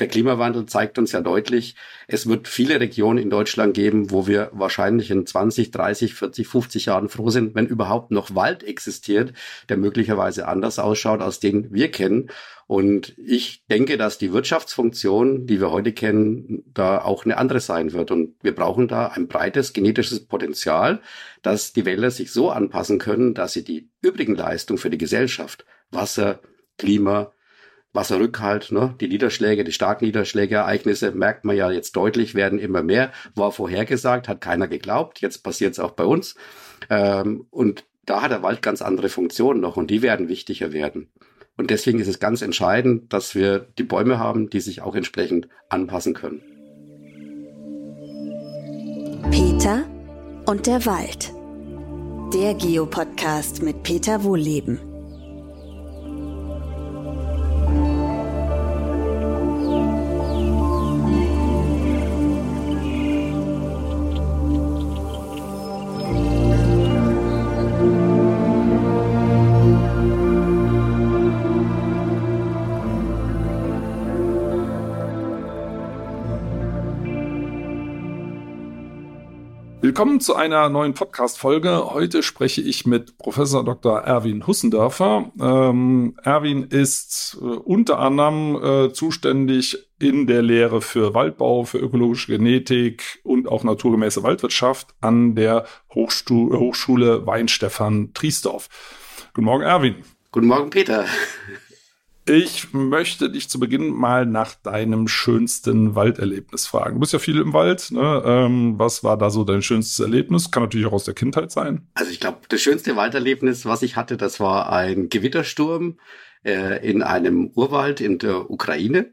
der Klimawandel zeigt uns ja deutlich, es wird viele Regionen in Deutschland geben, wo wir wahrscheinlich in 20, 30, 40, 50 Jahren froh sind, wenn überhaupt noch Wald existiert, der möglicherweise anders ausschaut, als den wir kennen. Und ich denke, dass die Wirtschaftsfunktion, die wir heute kennen, da auch eine andere sein wird. Und wir brauchen da ein breites genetisches Potenzial, dass die Wälder sich so anpassen können, dass sie die übrigen Leistungen für die Gesellschaft, Wasser, Klima, Wasserrückhalt, ne? die Niederschläge, die starken Niederschlägeereignisse, merkt man ja jetzt deutlich, werden immer mehr. War vorhergesagt, hat keiner geglaubt. Jetzt passiert es auch bei uns. Ähm, und da hat der Wald ganz andere Funktionen noch und die werden wichtiger werden. Und deswegen ist es ganz entscheidend, dass wir die Bäume haben, die sich auch entsprechend anpassen können. Peter und der Wald. Der Geopodcast mit Peter Wohlleben. Willkommen zu einer neuen Podcast-Folge. Heute spreche ich mit Professor Dr. Erwin Hussendörfer. Ähm, Erwin ist äh, unter anderem äh, zuständig in der Lehre für Waldbau, für ökologische Genetik und auch naturgemäße Waldwirtschaft an der Hochstu Hochschule Weinstefan Triesdorf. Guten Morgen, Erwin. Guten Morgen, Peter. Ich möchte dich zu Beginn mal nach deinem schönsten Walderlebnis fragen. Du bist ja viel im Wald. Ne? Ähm, was war da so dein schönstes Erlebnis? Kann natürlich auch aus der Kindheit sein. Also ich glaube, das schönste Walderlebnis, was ich hatte, das war ein Gewittersturm äh, in einem Urwald in der Ukraine.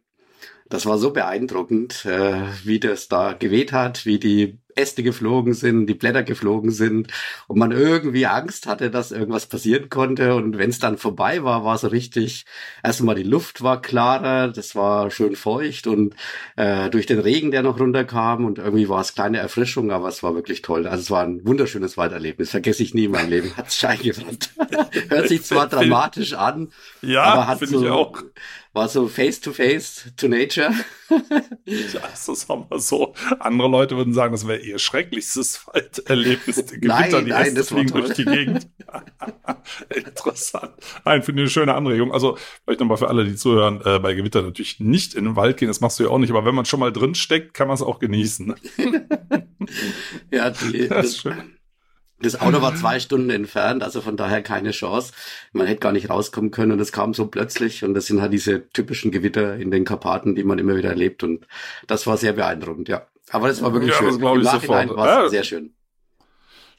Das war so beeindruckend, äh, wie das da geweht hat, wie die Äste geflogen sind, die Blätter geflogen sind und man irgendwie Angst hatte, dass irgendwas passieren konnte. Und wenn es dann vorbei war, war so richtig, erstmal die Luft war klarer, das war schön feucht und äh, durch den Regen, der noch runterkam und irgendwie war es kleine Erfrischung, aber es war wirklich toll. Also es war ein wunderschönes Walderlebnis, vergesse ich nie in meinem Leben. Hat sich eingebrannt. Hört sich zwar dramatisch an, ja, aber hat so, ich auch war so face to face to nature. ja, das haben wir so. Andere Leute würden sagen, das wäre ihr schrecklichstes Erlebnis. Nein, die nein, das fliegen durch die Gegend. Interessant. Nein, finde ich eine schöne Anregung. Also, vielleicht nochmal für alle, die zuhören, äh, bei Gewitter natürlich nicht in den Wald gehen, das machst du ja auch nicht, aber wenn man schon mal drin steckt, kann man es auch genießen. ja, die, das ist schön. Das Auto war zwei Stunden entfernt, also von daher keine Chance. Man hätte gar nicht rauskommen können und es kam so plötzlich und das sind halt diese typischen Gewitter in den Karpaten, die man immer wieder erlebt und das war sehr beeindruckend, ja. Aber das war wirklich ja, schön. Das Im Nachhinein war es ja. sehr schön.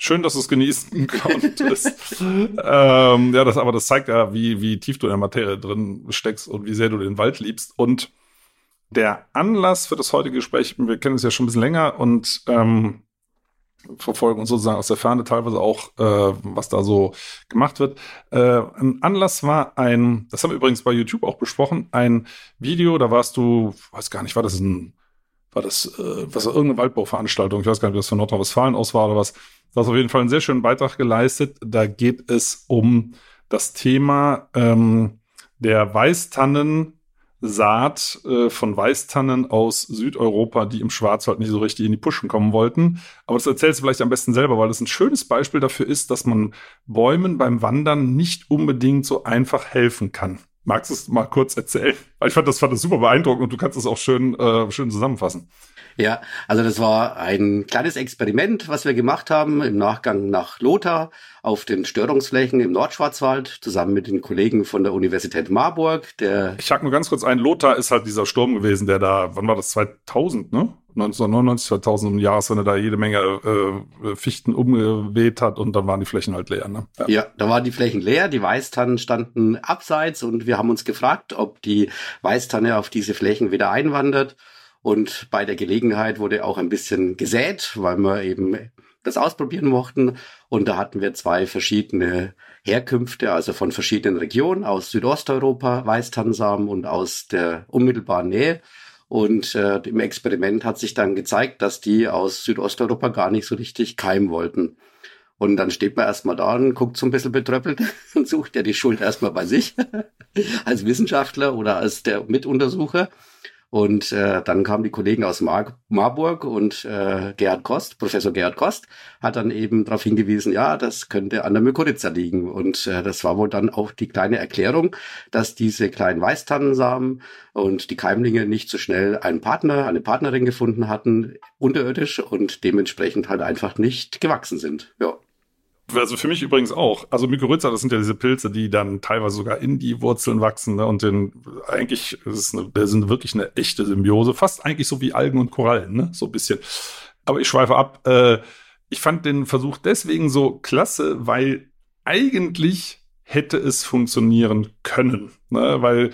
Schön, dass du es genießen konntest. ähm, ja, das, aber das zeigt ja, wie, wie tief du in der Materie drin steckst und wie sehr du den Wald liebst. Und der Anlass für das heutige Gespräch, wir kennen es ja schon ein bisschen länger und ähm, verfolgen und sozusagen aus der Ferne teilweise auch, äh, was da so gemacht wird. Äh, ein Anlass war ein, das haben wir übrigens bei YouTube auch besprochen, ein Video, da warst du, weiß gar nicht, war das ein, war das, äh, was irgendeine Waldbauveranstaltung, ich weiß gar nicht, ob das von Nordrhein-Westfalen aus war oder was. Du hast auf jeden Fall einen sehr schönen Beitrag geleistet. Da geht es um das Thema ähm, der Weißtannen Saat äh, von Weißtannen aus Südeuropa, die im Schwarzwald nicht so richtig in die Puschen kommen wollten. Aber das erzählst du vielleicht am besten selber, weil das ein schönes Beispiel dafür ist, dass man Bäumen beim Wandern nicht unbedingt so einfach helfen kann. Magst du es mal kurz erzählen? Ich fand das, fand das super beeindruckend und du kannst es auch schön, äh, schön zusammenfassen. Ja, also das war ein kleines Experiment, was wir gemacht haben im Nachgang nach Lothar auf den Störungsflächen im Nordschwarzwald zusammen mit den Kollegen von der Universität Marburg. Der ich hack nur ganz kurz ein, Lothar ist halt dieser Sturm gewesen, der da, wann war das, 2000, ne? 1999, 2000 um Jahreswende da jede Menge äh, Fichten umgeweht hat und dann waren die Flächen halt leer. Ne? Ja. ja, da waren die Flächen leer, die Weißtannen standen abseits und wir haben uns gefragt, ob die Weißtanne auf diese Flächen wieder einwandert. Und bei der Gelegenheit wurde auch ein bisschen gesät, weil wir eben das ausprobieren mochten. Und da hatten wir zwei verschiedene Herkünfte, also von verschiedenen Regionen, aus Südosteuropa, Weißtannensamen und aus der unmittelbaren Nähe. Und äh, im Experiment hat sich dann gezeigt, dass die aus Südosteuropa gar nicht so richtig keimen wollten. Und dann steht man erstmal da und guckt so ein bisschen betröppelt und sucht ja die Schuld erstmal bei sich als Wissenschaftler oder als der Mituntersucher. Und äh, dann kamen die Kollegen aus Mar Marburg und äh, Gerhard Kost, Professor Gerhard Kost, hat dann eben darauf hingewiesen, ja, das könnte an der Mykorrhiza liegen. Und äh, das war wohl dann auch die kleine Erklärung, dass diese kleinen Weißtannensamen und die Keimlinge nicht so schnell einen Partner, eine Partnerin gefunden hatten, unterirdisch und dementsprechend halt einfach nicht gewachsen sind. Ja. Also für mich übrigens auch. Also Mykorrhiza, das sind ja diese Pilze, die dann teilweise sogar in die Wurzeln wachsen. Ne? Und den, eigentlich ist eine, das sind wirklich eine echte Symbiose. Fast eigentlich so wie Algen und Korallen, ne? So ein bisschen. Aber ich schweife ab. Äh, ich fand den Versuch deswegen so klasse, weil eigentlich hätte es funktionieren können. Ne? Weil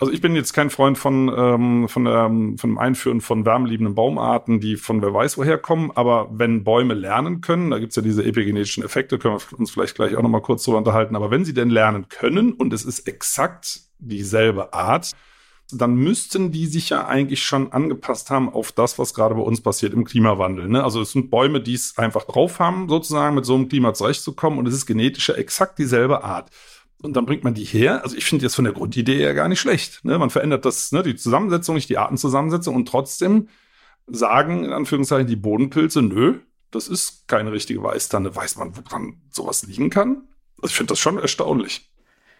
also ich bin jetzt kein Freund von, ähm, von, ähm, von dem Einführen von wärmeliebenden Baumarten, die von wer weiß woher kommen, aber wenn Bäume lernen können, da gibt's ja diese epigenetischen Effekte, können wir uns vielleicht gleich auch nochmal kurz drüber unterhalten, aber wenn sie denn lernen können und es ist exakt dieselbe Art, dann müssten die sich ja eigentlich schon angepasst haben auf das, was gerade bei uns passiert im Klimawandel. Ne? Also es sind Bäume, die es einfach drauf haben, sozusagen mit so einem Klima zurechtzukommen und es ist genetisch exakt dieselbe Art und dann bringt man die her. Also ich finde jetzt von der Grundidee her gar nicht schlecht. Ne? Man verändert das, ne, die Zusammensetzung, nicht die Artenzusammensetzung und trotzdem sagen in Anführungszeichen die Bodenpilze, nö, das ist keine richtige Weißtanne. Weiß man, woran sowas liegen kann? Also ich finde das schon erstaunlich.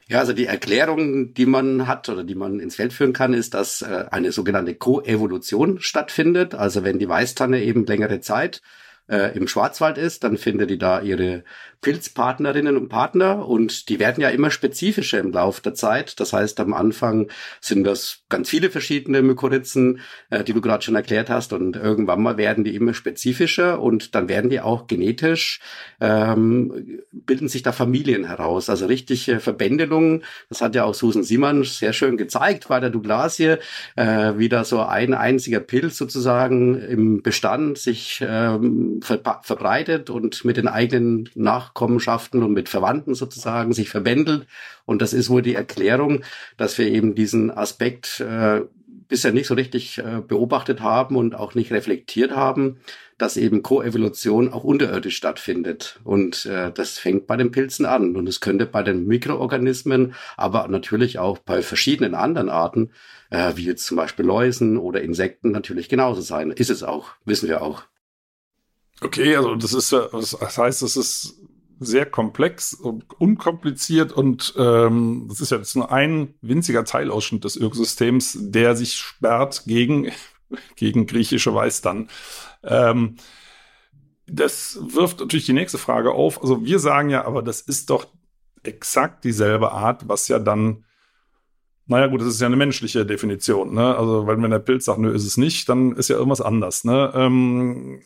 Ja, also die Erklärung, die man hat oder die man ins Feld führen kann, ist, dass äh, eine sogenannte Koevolution stattfindet. Also wenn die Weißtanne eben längere Zeit äh, im Schwarzwald ist, dann findet die da ihre Pilzpartnerinnen und Partner und die werden ja immer spezifischer im Laufe der Zeit. Das heißt, am Anfang sind das ganz viele verschiedene Mykorrhizen, äh, die du gerade schon erklärt hast und irgendwann mal werden die immer spezifischer und dann werden die auch genetisch, ähm, bilden sich da Familien heraus, also richtige Verbändelungen. Das hat ja auch Susan Simon sehr schön gezeigt bei der Douglasie, äh, wie da so ein einziger Pilz sozusagen im Bestand sich ähm, verbreitet und mit den eigenen Nach Nachkommenschaften und mit Verwandten sozusagen sich verbändelt. Und das ist wohl die Erklärung, dass wir eben diesen Aspekt äh, bisher nicht so richtig äh, beobachtet haben und auch nicht reflektiert haben, dass eben Koevolution auch unterirdisch stattfindet. Und äh, das fängt bei den Pilzen an. Und es könnte bei den Mikroorganismen, aber natürlich auch bei verschiedenen anderen Arten, äh, wie jetzt zum Beispiel Läusen oder Insekten, natürlich genauso sein. Ist es auch, wissen wir auch. Okay, also das ist das heißt, es ist sehr komplex und unkompliziert und ähm, das ist ja jetzt nur ein winziger Teilausschnitt des Ökosystems, der sich sperrt gegen, gegen griechische Weiß dann. Ähm, das wirft natürlich die nächste Frage auf. Also wir sagen ja, aber das ist doch exakt dieselbe Art, was ja dann naja, gut, das ist ja eine menschliche Definition, ne? Also, weil wenn der Pilz sagt, nö, ist es nicht, dann ist ja irgendwas anders, ne? Ähm,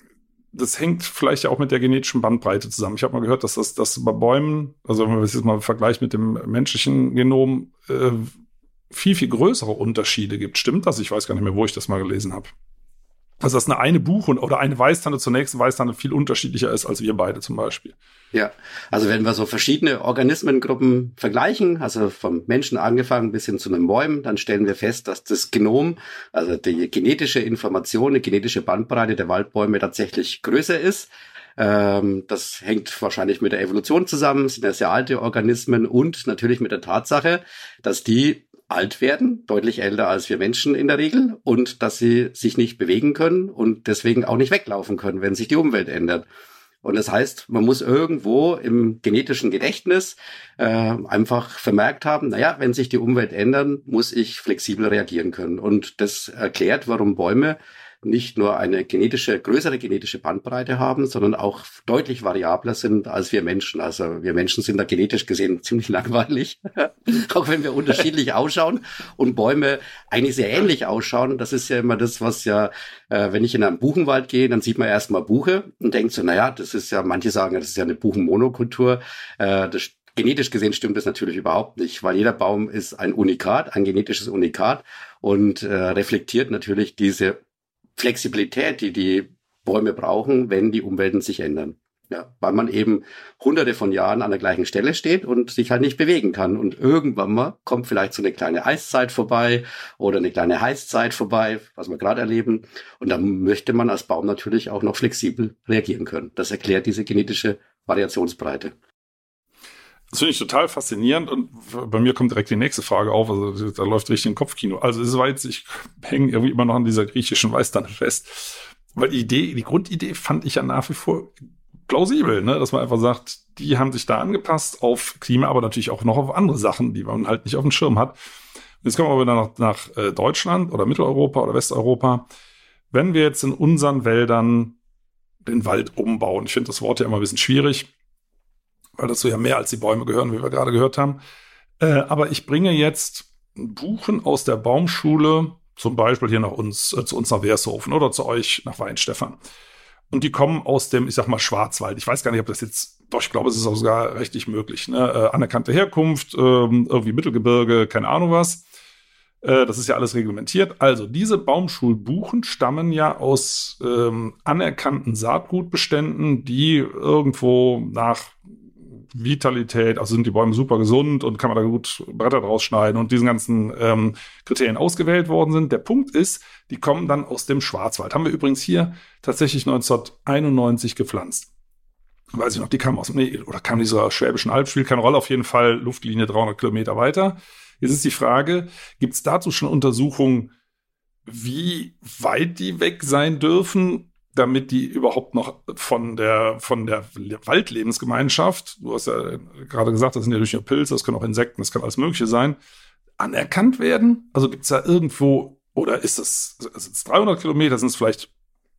das hängt vielleicht ja auch mit der genetischen Bandbreite zusammen. Ich habe mal gehört, dass das dass bei Bäumen, also wenn man das jetzt mal vergleicht mit dem menschlichen Genom, äh, viel, viel größere Unterschiede gibt. Stimmt das? Ich weiß gar nicht mehr, wo ich das mal gelesen habe. Also dass eine eine Buch oder eine Weißtanne zur nächsten Weißtanne viel unterschiedlicher ist als wir beide zum Beispiel. Ja, also wenn wir so verschiedene Organismengruppen vergleichen, also vom Menschen angefangen bis hin zu einem Bäumen, dann stellen wir fest, dass das Genom, also die genetische Information, die genetische Bandbreite der Waldbäume tatsächlich größer ist. Ähm, das hängt wahrscheinlich mit der Evolution zusammen, sind ja sehr alte Organismen und natürlich mit der Tatsache, dass die alt werden, deutlich älter als wir Menschen in der Regel, und dass sie sich nicht bewegen können und deswegen auch nicht weglaufen können, wenn sich die Umwelt ändert. Und das heißt, man muss irgendwo im genetischen Gedächtnis äh, einfach vermerkt haben, naja, wenn sich die Umwelt ändern, muss ich flexibel reagieren können. Und das erklärt, warum Bäume nicht nur eine genetische, größere genetische Bandbreite haben, sondern auch deutlich variabler sind als wir Menschen. Also wir Menschen sind da genetisch gesehen ziemlich langweilig, auch wenn wir unterschiedlich ausschauen und Bäume eigentlich sehr ähnlich ausschauen. Das ist ja immer das, was ja, äh, wenn ich in einen Buchenwald gehe, dann sieht man erstmal Buche und denkt so, naja, das ist ja, manche sagen, das ist ja eine Buchenmonokultur. Äh, das Genetisch gesehen stimmt das natürlich überhaupt nicht, weil jeder Baum ist ein Unikat, ein genetisches Unikat und äh, reflektiert natürlich diese Flexibilität, die die Bäume brauchen, wenn die Umwelten sich ändern. Ja, weil man eben hunderte von Jahren an der gleichen Stelle steht und sich halt nicht bewegen kann. Und irgendwann mal kommt vielleicht so eine kleine Eiszeit vorbei oder eine kleine Heißzeit vorbei, was wir gerade erleben. Und dann möchte man als Baum natürlich auch noch flexibel reagieren können. Das erklärt diese genetische Variationsbreite. Das finde ich total faszinierend und bei mir kommt direkt die nächste Frage auf. Also da läuft richtig ein Kopfkino. Also es war jetzt, ich hänge irgendwie immer noch an dieser griechischen Weißdanne fest. Weil die Idee, die Grundidee fand ich ja nach wie vor plausibel, ne? dass man einfach sagt, die haben sich da angepasst auf Klima, aber natürlich auch noch auf andere Sachen, die man halt nicht auf dem Schirm hat. Jetzt kommen wir aber nach, nach äh, Deutschland oder Mitteleuropa oder Westeuropa. Wenn wir jetzt in unseren Wäldern den Wald umbauen, ich finde das Wort ja immer ein bisschen schwierig, weil dazu ja mehr als die Bäume gehören, wie wir gerade gehört haben. Äh, aber ich bringe jetzt Buchen aus der Baumschule, zum Beispiel hier nach uns, äh, zu uns nach Wershofen oder zu euch nach Weinstefan. Und die kommen aus dem, ich sag mal, Schwarzwald. Ich weiß gar nicht, ob das jetzt, doch, ich glaube, es ist auch sogar rechtlich möglich. Ne? Äh, anerkannte Herkunft, ähm, irgendwie Mittelgebirge, keine Ahnung was. Äh, das ist ja alles reglementiert. Also, diese Baumschulbuchen stammen ja aus ähm, anerkannten Saatgutbeständen, die irgendwo nach Vitalität, also sind die Bäume super gesund und kann man da gut Bretter draus schneiden und diesen ganzen ähm, Kriterien ausgewählt worden sind. Der Punkt ist, die kommen dann aus dem Schwarzwald. Haben wir übrigens hier tatsächlich 1991 gepflanzt. Weiß ich noch, die kamen aus, nee, oder kamen dieser Schwäbischen Alb, spielt keine Rolle, auf jeden Fall Luftlinie 300 Kilometer weiter. Jetzt ist die Frage, gibt es dazu schon Untersuchungen, wie weit die weg sein dürfen damit die überhaupt noch von der, von der Waldlebensgemeinschaft, du hast ja gerade gesagt, das sind ja nicht nur Pilze, das können auch Insekten, das kann alles Mögliche sein, anerkannt werden? Also gibt es da irgendwo, oder ist das, also 300 Kilometer, sind es vielleicht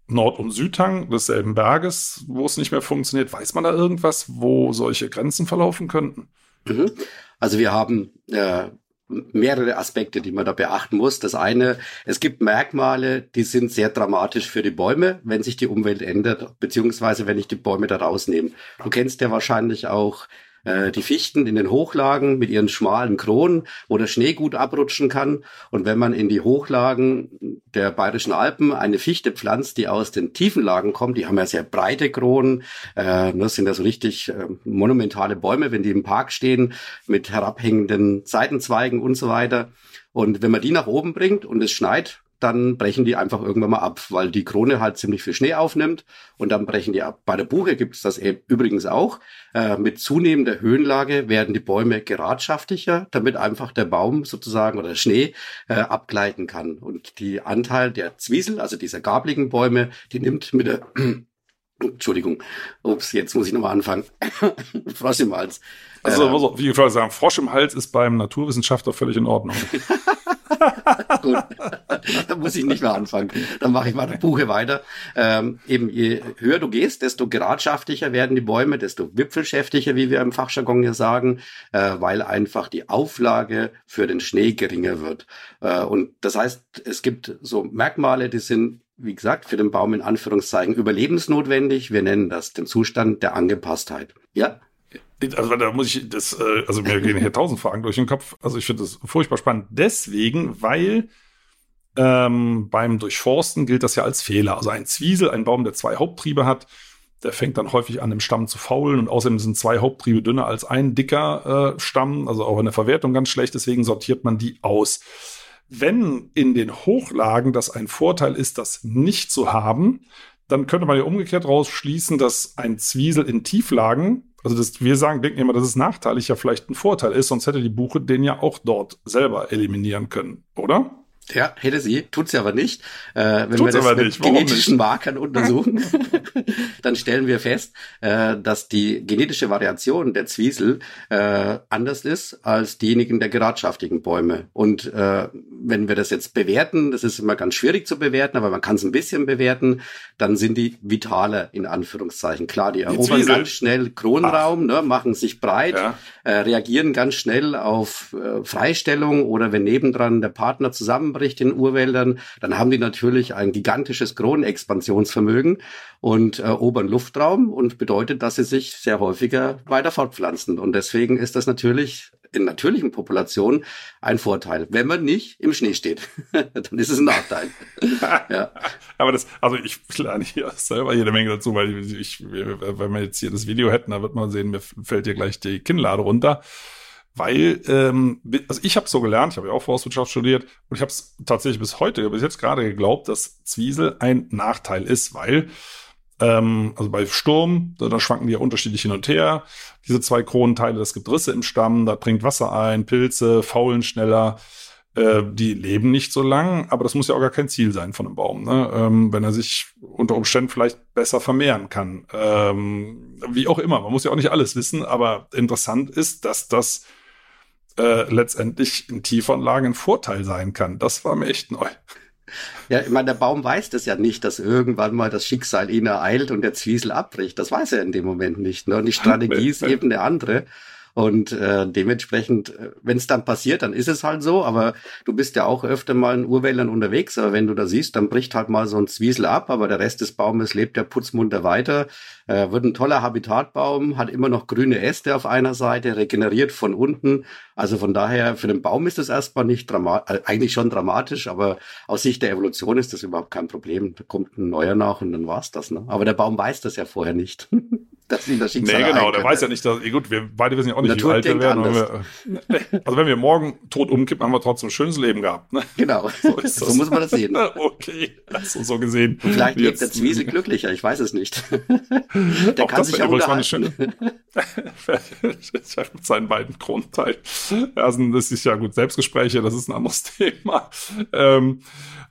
Nord- und Südhang desselben Berges, wo es nicht mehr funktioniert? Weiß man da irgendwas, wo solche Grenzen verlaufen könnten? Mhm. Also wir haben äh, mehrere Aspekte, die man da beachten muss. Das eine, es gibt Merkmale, die sind sehr dramatisch für die Bäume, wenn sich die Umwelt ändert, beziehungsweise wenn ich die Bäume da rausnehme. Du kennst ja wahrscheinlich auch äh, die Fichten in den Hochlagen mit ihren schmalen Kronen, wo der Schnee gut abrutschen kann. Und wenn man in die Hochlagen der Bayerischen Alpen eine Fichte pflanzt, die aus den tiefen Lagen kommt, die haben ja sehr breite Kronen, äh, das sind ja so richtig äh, monumentale Bäume, wenn die im Park stehen, mit herabhängenden Seitenzweigen und so weiter. Und wenn man die nach oben bringt und es schneit, dann brechen die einfach irgendwann mal ab, weil die Krone halt ziemlich viel Schnee aufnimmt und dann brechen die ab. Bei der Buche gibt es das e- übrigens auch. Äh, mit zunehmender Höhenlage werden die Bäume geradschaftiger, damit einfach der Baum sozusagen oder der Schnee äh, abgleiten kann. Und die Anteil der Zwiesel, also dieser gabligen Bäume, die nimmt mit der Entschuldigung, ups, jetzt muss ich nochmal anfangen. Frosch im Hals. Also, also wie ich sagen, Frosch im Hals ist beim Naturwissenschaftler völlig in Ordnung. Gut, da muss ich nicht mehr anfangen. Dann mache ich mal Buche weiter. Ähm, eben je höher du gehst, desto geradschaftlicher werden die Bäume, desto wipfelschäftiger, wie wir im Fachjargon hier sagen, äh, weil einfach die Auflage für den Schnee geringer wird. Äh, und das heißt, es gibt so Merkmale, die sind wie gesagt, für den Baum in Anführungszeichen überlebensnotwendig. Wir nennen das den Zustand der Angepasstheit. Ja? Also da muss ich das, äh, also mir gehen hier tausend Fragen durch den Kopf. Also ich finde das furchtbar spannend. Deswegen, weil ähm, beim Durchforsten gilt das ja als Fehler. Also ein Zwiesel, ein Baum, der zwei Haupttriebe hat, der fängt dann häufig an, im Stamm zu faulen und außerdem sind zwei Haupttriebe dünner als ein dicker äh, Stamm, also auch in der Verwertung ganz schlecht, deswegen sortiert man die aus. Wenn in den Hochlagen das ein Vorteil ist, das nicht zu haben, dann könnte man ja umgekehrt rausschließen, dass ein Zwiesel in Tieflagen also das, wir sagen, denken immer, dass es nachteilig ja vielleicht ein Vorteil ist, sonst hätte die Buche den ja auch dort selber eliminieren können, oder? Ja, hätte sie, tut sie aber nicht. Äh, wenn tut's wir das mit genetischen nicht? Markern untersuchen, dann stellen wir fest, äh, dass die genetische Variation der Zwiesel äh, anders ist als diejenigen der geradschaftigen Bäume. Und äh, wenn wir das jetzt bewerten, das ist immer ganz schwierig zu bewerten, aber man kann es ein bisschen bewerten, dann sind die vitaler in Anführungszeichen. Klar, die, die erobern Zwiesel. ganz schnell Kronraum, ne, machen sich breit, ja. äh, reagieren ganz schnell auf äh, Freistellung oder wenn nebendran der Partner zusammen zusammenbricht in Urwäldern, dann haben die natürlich ein gigantisches Kronenexpansionsvermögen und erobern Luftraum und bedeutet, dass sie sich sehr häufiger weiter fortpflanzen. Und deswegen ist das natürlich in natürlichen Populationen ein Vorteil. Wenn man nicht im Schnee steht, dann ist es ein Nachteil. ja. Aber das, also ich lerne hier selber jede Menge dazu, weil ich, wenn wir jetzt hier das Video hätten, da wird man sehen, mir fällt hier gleich die Kinnlade runter. Weil, ähm, also ich habe so gelernt, ich habe ja auch Forstwirtschaft studiert und ich habe es tatsächlich bis heute, bis jetzt gerade geglaubt, dass Zwiesel ein Nachteil ist, weil Ähm, also bei Sturm, da, da schwanken die ja unterschiedlich hin und her. Diese zwei Kronenteile, das gibt Risse im Stamm, da dringt Wasser ein, Pilze, faulen schneller. Äh, die leben nicht so lang, aber das muss ja auch gar kein Ziel sein von einem Baum, ne? ähm, wenn er sich unter Umständen vielleicht besser vermehren kann. Ähm, wie auch immer, man muss ja auch nicht alles wissen, aber interessant ist, dass das äh, letztendlich in Tiefanlagen ein Vorteil sein kann. Das war mir echt neu. Ja, ich meine, der Baum weiß das ja nicht, dass irgendwann mal das Schicksal ihn ereilt und der Zwiesel abbricht. Das weiß er in dem Moment nicht. Ne? Und die Strategie ist eben eine andere. Und äh, dementsprechend, äh, wenn es dann passiert, dann ist es halt so. Aber du bist ja auch öfter mal in Urwäldern unterwegs. Aber wenn du da siehst, dann bricht halt mal so ein Zwiesel ab. Aber der Rest des Baumes lebt ja putzmunter weiter. Äh, wird ein toller Habitatbaum, hat immer noch grüne Äste auf einer Seite, regeneriert von unten. Also von daher, für den Baum ist das erstmal nicht dramatisch, äh, eigentlich schon dramatisch, aber aus Sicht der Evolution ist das überhaupt kein Problem. Da kommt ein neuer nach und dann war's das. Ne? Aber der Baum weiß das ja vorher nicht. dass ihn das Schicksal Nee, genau, der weiß ja nicht, dass, gut, wir beide wissen ja auch nicht, Natur wie alt wir werden. Wir, also wenn wir morgen tot umkippen, haben wir trotzdem ein schönes Leben gehabt. Ne? Genau, so, das. so muss man das sehen. okay, also so gesehen. Und vielleicht lebt der Zwiesel glücklicher, ich weiß es nicht. der auch kann sich ja unterhalten. Schöne, mit seinen beiden Kronenteilen. Also, das ist ja gut, Selbstgespräche, das ist ein anderes Thema. Ähm,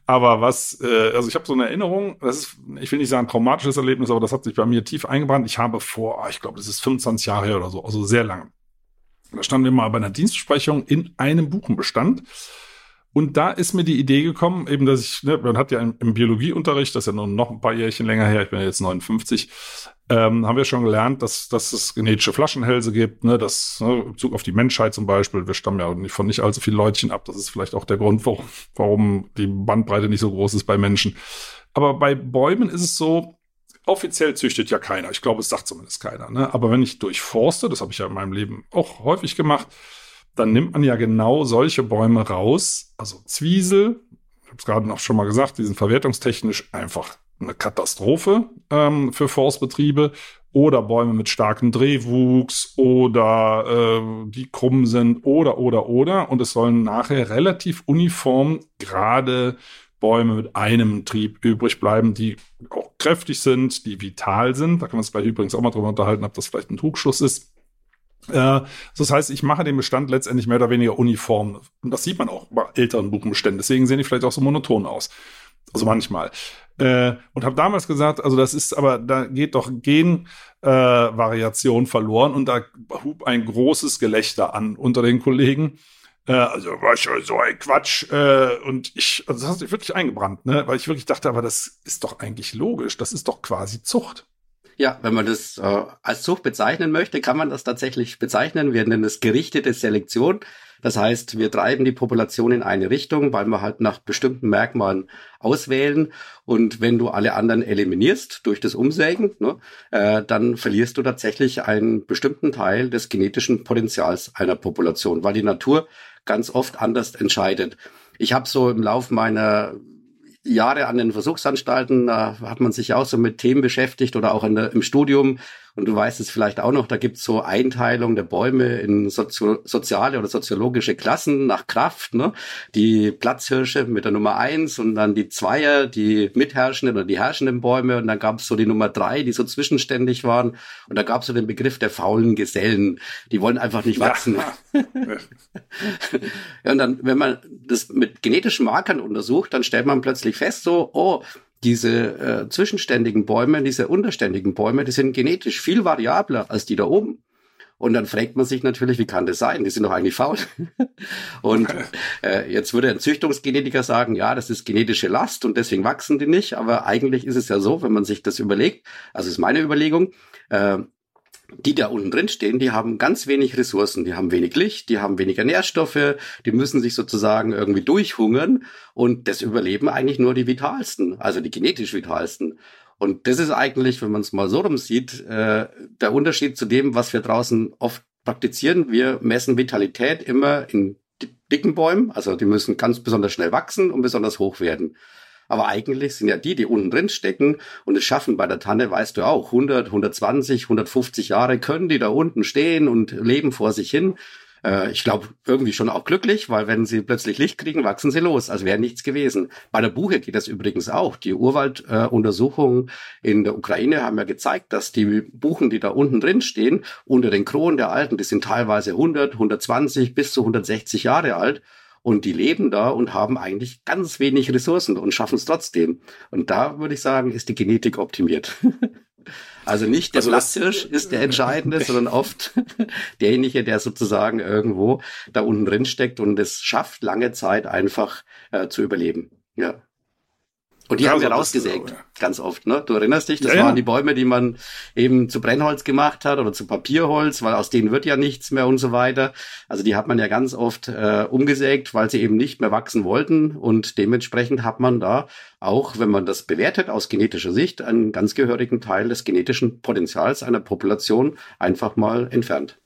aber was, äh, also ich habe so eine Erinnerung, das ist, ich will nicht sagen traumatisches Erlebnis, aber das hat sich bei mir tief eingebrannt. Ich habe vor, ich glaube, das ist 25 Jahre her oder so, also sehr lange. Da standen wir mal bei einer Dienstbesprechung in einem Buchenbestand. Und da ist mir die Idee gekommen, eben, dass ich, ne, man hat ja im, im Biologieunterricht, das ist ja nur noch ein paar Jährchen länger her, ich bin ja jetzt 59, ähm, haben wir schon gelernt, dass, dass es genetische Flaschenhälse gibt, ne, das ne, in Bezug auf die Menschheit zum Beispiel. Wir stammen ja von nicht allzu viel Leutchen ab. Das ist vielleicht auch der Grund, warum, warum die Bandbreite nicht so groß ist bei Menschen. Aber bei Bäumen ist es so, offiziell züchtet ja keiner. Ich glaube, es sagt zumindest keiner. Ne? Aber wenn ich durchforste, das habe ich ja in meinem Leben auch häufig gemacht, dann nimmt man ja genau solche Bäume raus, also Zwiesel, ich habe es gerade noch schon mal gesagt, die sind verwertungstechnisch einfach eine Katastrophe ähm, für Forstbetriebe oder Bäume mit starkem Drehwuchs oder äh, die krumm sind oder oder oder und es sollen nachher relativ uniform gerade Bäume mit einem Trieb übrig bleiben, die auch kräftig sind, die vital sind. Da kann man uns gleich übrigens auch mal drüber unterhalten, ob das vielleicht ein Trugschluss ist. Äh, das heißt, ich mache den Bestand letztendlich mehr oder weniger uniform. Und das sieht man auch bei älteren Buchenbeständen. Deswegen sehen die vielleicht auch so monoton aus. Also manchmal. Äh, und habe damals gesagt, also das ist aber, da geht doch Genvariation äh, verloren und da hub ein großes Gelächter an unter den Kollegen. Äh, also war schon so ein Quatsch. Äh, und ich, also das hat sich wirklich eingebrannt, ne? Weil ich wirklich dachte, aber das ist doch eigentlich logisch. Das ist doch quasi Zucht. Ja, wenn man das äh, als Zucht bezeichnen möchte, kann man das tatsächlich bezeichnen. Wir nennen es gerichtete Selektion. Das heißt, wir treiben die Population in eine Richtung, weil wir halt nach bestimmten Merkmalen auswählen. Und wenn du alle anderen eliminierst durch das Umsägen, ne, äh, dann verlierst du tatsächlich einen bestimmten Teil des genetischen Potenzials einer Population, weil die Natur ganz oft anders entscheidet. Ich habe so im Lauf meiner Jahre an den Versuchsanstalten, da hat man sich auch so mit Themen beschäftigt oder auch der, im Studium und du weißt es vielleicht auch noch, da gibt's so Einteilung der Bäume in sozio soziale oder soziologische Klassen nach Kraft. Ne? Die Platzhirsche mit der Nummer eins und dann die Zweier, die mitherrschenden oder die herrschenden Bäume. Und dann gab's so die Nummer drei, die so zwischenständig waren. Und da gab's so den Begriff der faulen Gesellen. Die wollen einfach nicht wachsen. Ja. ja, und dann, wenn man das mit genetischen Markern untersucht, dann stellt man plötzlich fest, so, oh, diese äh, zwischenständigen Bäume, diese unterständigen Bäume, die sind genetisch viel variabler als die da oben. Und dann fragt man sich natürlich, wie kann das sein? Die sind doch eigentlich faul. und äh, jetzt würde ein Züchtungsgenetiker sagen, ja, das ist genetische Last und deswegen wachsen die nicht. Aber eigentlich ist es ja so, wenn man sich das überlegt, also ist meine Überlegung, äh, die da unten drin stehen, die haben ganz wenig Ressourcen, die haben wenig Licht, die haben weniger Nährstoffe, die müssen sich sozusagen irgendwie durchhungern und das überleben eigentlich nur die vitalsten, also die genetisch vitalsten. Und das ist eigentlich, wenn man es mal so rum sieht, äh, der Unterschied zu dem, was wir draußen oft praktizieren. Wir messen Vitalität immer in dicken Bäumen, also die müssen ganz besonders schnell wachsen und besonders hoch werden. Aber eigentlich sind ja die, die unten drin stecken und es schaffen bei der Tanne, weißt du auch, 100, 120, 150 Jahre können die da unten stehen und leben vor sich hin. Äh, ich glaube irgendwie schon auch glücklich, weil wenn sie plötzlich Licht kriegen, wachsen sie los, als wäre nichts gewesen. Bei der Buche geht das übrigens auch. Die Urwalduntersuchungen äh, in der Ukraine haben ja gezeigt, dass die Buchen, die da unten drin stehen, unter den Kronen der Alten, die sind teilweise 100, 120 bis zu 160 Jahre alt. Und die leben da und haben eigentlich ganz wenig Ressourcen und schaffen es trotzdem. Und da würde ich sagen, ist die Genetik optimiert. Also nicht der also Platzhirsch ist der Entscheidende, sondern oft derjenige, der sozusagen irgendwo da unten drin steckt und es schafft, lange Zeit einfach äh, zu überleben. Ja. Und die ja, haben wir rausgesägt, ja. ganz oft. Ne? Du erinnerst dich, das ja, waren die Bäume, die man eben zu Brennholz gemacht hat oder zu Papierholz, weil aus denen wird ja nichts mehr und so weiter. Also die hat man ja ganz oft äh, umgesägt, weil sie eben nicht mehr wachsen wollten. Und dementsprechend hat man da auch, wenn man das bewertet aus genetischer Sicht, einen ganz gehörigen Teil des genetischen Potenzials einer Population einfach mal entfernt.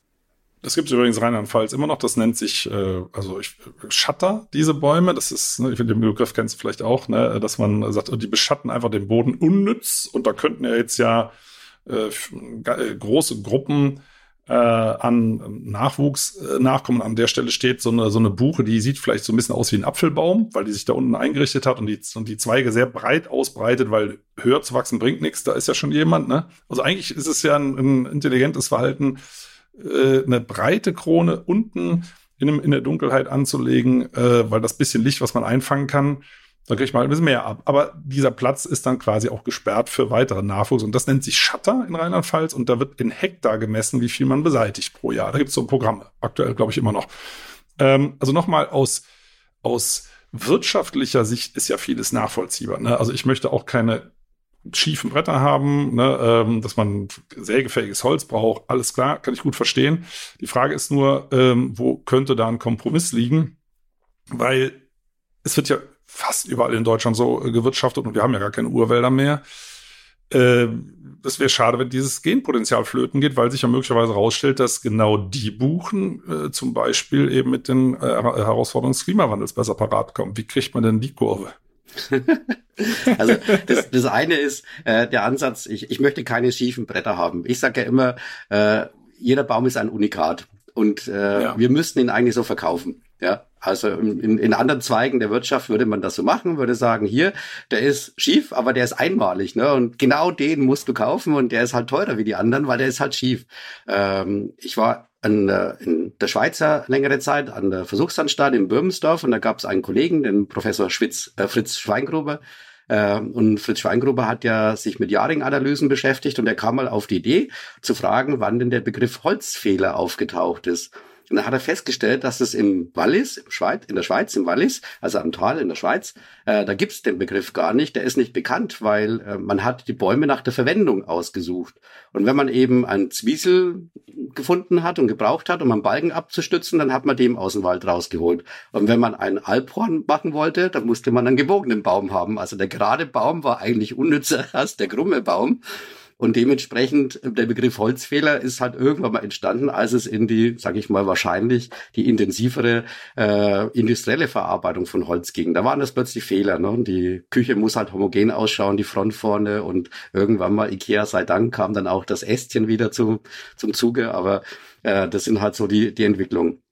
Das gibt es übrigens Rheinland-Pfalz immer noch. Das nennt sich, äh, also ich, Schatter, diese Bäume. Das ist, ne, ich finde den Begriff kennst du vielleicht auch, ne, dass man sagt, die beschatten einfach den Boden unnütz. Und da könnten ja jetzt ja äh, äh, große Gruppen äh, an Nachwuchs äh, nachkommen. An der Stelle steht so eine, so eine Buche, die sieht vielleicht so ein bisschen aus wie ein Apfelbaum, weil die sich da unten eingerichtet hat und die, und die Zweige sehr breit ausbreitet, weil höher zu wachsen bringt nichts. Da ist ja schon jemand. Ne? Also eigentlich ist es ja ein, ein intelligentes Verhalten äh, eine breite Krone unten in, in der Dunkelheit anzulegen, äh, weil das bisschen Licht, was man einfangen kann, da kriegt man ein bisschen mehr ab. Aber dieser Platz ist dann quasi auch gesperrt für weiteren Nachwuchs. Und das nennt sich Shutter in Rheinland-Pfalz. Und da wird in Hektar gemessen, wie viel man beseitigt pro Jahr. Da gibt es so Programme. Aktuell, glaube ich, immer noch. Ähm, also nochmal aus, aus wirtschaftlicher Sicht ist ja vieles nachvollziehbar. Ne? Also ich möchte auch keine schiefen Bretter haben, ne, ähm, dass man sägefähiges Holz braucht, alles klar, kann ich gut verstehen. Die Frage ist nur, ähm, wo könnte da ein Kompromiss liegen? Weil es wird ja fast überall in Deutschland so äh, gewirtschaftet und wir haben ja gar keine Urwälder mehr. Äh, das wäre schade, wenn dieses Genpotenzial flöten geht, weil sich ja möglicherweise herausstellt, dass genau die Buchen äh, zum Beispiel eben mit den äh, Herausforderungen des Klimawandels besser parat kommen. Wie kriegt man denn die Kurve? also das, das eine ist äh, der Ansatz, ich, ich möchte keine schiefen Bretter haben. Ich sage ja immer, äh, jeder Baum ist ein Unikat und äh, ja. wir müssten ihn eigentlich so verkaufen. Ja, also in, in anderen Zweigen der Wirtschaft würde man das so machen, würde sagen, hier, der ist schief, aber der ist einmalig, ne? Und genau den musst du kaufen und der ist halt teurer wie die anderen, weil der ist halt schief. Ähm, ich war äh, in der Schweizer längere Zeit an der Versuchsanstalt in Bürmensdorf und da gab es einen Kollegen, den Professor Schwitz, äh, Fritz Schweingruber. Äh, und Fritz Schweingruber hat ja sich mit Jaring-Analysen beschäftigt und er kam mal auf die Idee zu fragen, wann denn der Begriff Holzfehler aufgetaucht ist. Und dann hat er festgestellt, dass es im Wallis, im Schweiz, in der Schweiz, im Wallis, also am Tal in der Schweiz, äh, da gibt's den Begriff gar nicht. Der ist nicht bekannt, weil äh, man hat die Bäume nach der Verwendung ausgesucht. Und wenn man eben einen Zwiesel gefunden hat und gebraucht hat, um einen Balken abzustützen, dann hat man dem aus dem Wald rausgeholt. Und wenn man einen Alphorn machen wollte, dann musste man einen gebogenen Baum haben. Also der gerade Baum war eigentlich unnützer als der krumme Baum. Und dementsprechend, äh, der Begriff Holzfehler ist halt irgendwann mal entstanden, als es in die, sage ich mal, wahrscheinlich die intensivere äh, industrielle Verarbeitung von Holz ging. Da waren das plötzlich Fehler. Ne? Die Küche muss halt homogen ausschauen, die Front vorne und irgendwann mal, Ikea sei Dank, kam dann auch das Ästchen wieder zu, zum Zuge. Aber äh, das sind halt so die, die Entwicklungen.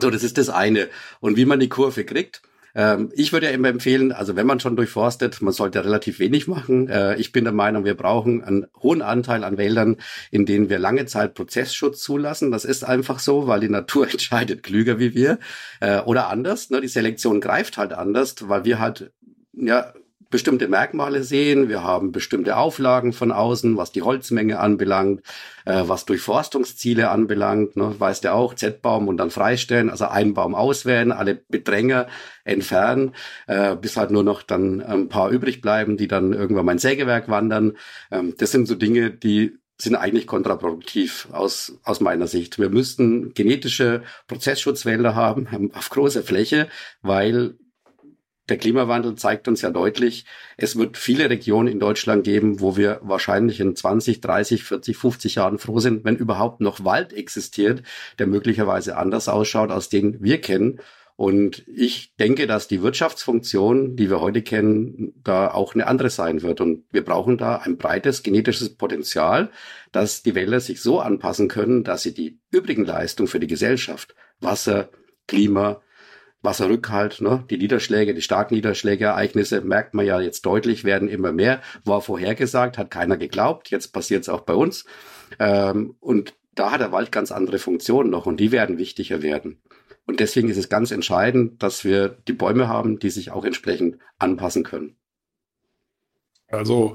So, das ist das eine. Und wie man die Kurve kriegt, ähm, ich würde ja immer empfehlen, also wenn man schon durchforstet, man sollte relativ wenig machen. Äh, ich bin der Meinung, wir brauchen einen hohen Anteil an Wäldern, in denen wir lange Zeit Prozessschutz zulassen. Das ist einfach so, weil die Natur entscheidet klüger wie wir. Äh, oder anders, ne? die Selektion greift halt anders, weil wir halt ja bestimmte Merkmale sehen. Wir haben bestimmte Auflagen von außen, was die Holzmenge anbelangt, äh, was Durchforstungsziele anbelangt. Ne, weißt du auch, Z-Baum und dann freistellen, also einen Baum auswählen, alle Bedränger entfernen, äh, bis halt nur noch dann ein paar übrig bleiben, die dann irgendwann mein Sägewerk wandern. Ähm, das sind so Dinge, die sind eigentlich kontraproduktiv aus, aus meiner Sicht. Wir müssten genetische Prozessschutzwälder haben auf großer Fläche, weil der Klimawandel zeigt uns ja deutlich, es wird viele Regionen in Deutschland geben, wo wir wahrscheinlich in 20, 30, 40, 50 Jahren froh sind, wenn überhaupt noch Wald existiert, der möglicherweise anders ausschaut, als den wir kennen. Und ich denke, dass die Wirtschaftsfunktion, die wir heute kennen, da auch eine andere sein wird. Und wir brauchen da ein breites genetisches Potenzial, dass die Wälder sich so anpassen können, dass sie die übrigen Leistungen für die Gesellschaft Wasser, Klima, Wasserrückhalt, ne? die Niederschläge, die starken Niederschlägeereignisse, merkt man ja jetzt deutlich, werden immer mehr. War vorhergesagt, hat keiner geglaubt. Jetzt passiert es auch bei uns. Ähm, und da hat der Wald ganz andere Funktionen noch und die werden wichtiger werden. Und deswegen ist es ganz entscheidend, dass wir die Bäume haben, die sich auch entsprechend anpassen können. Also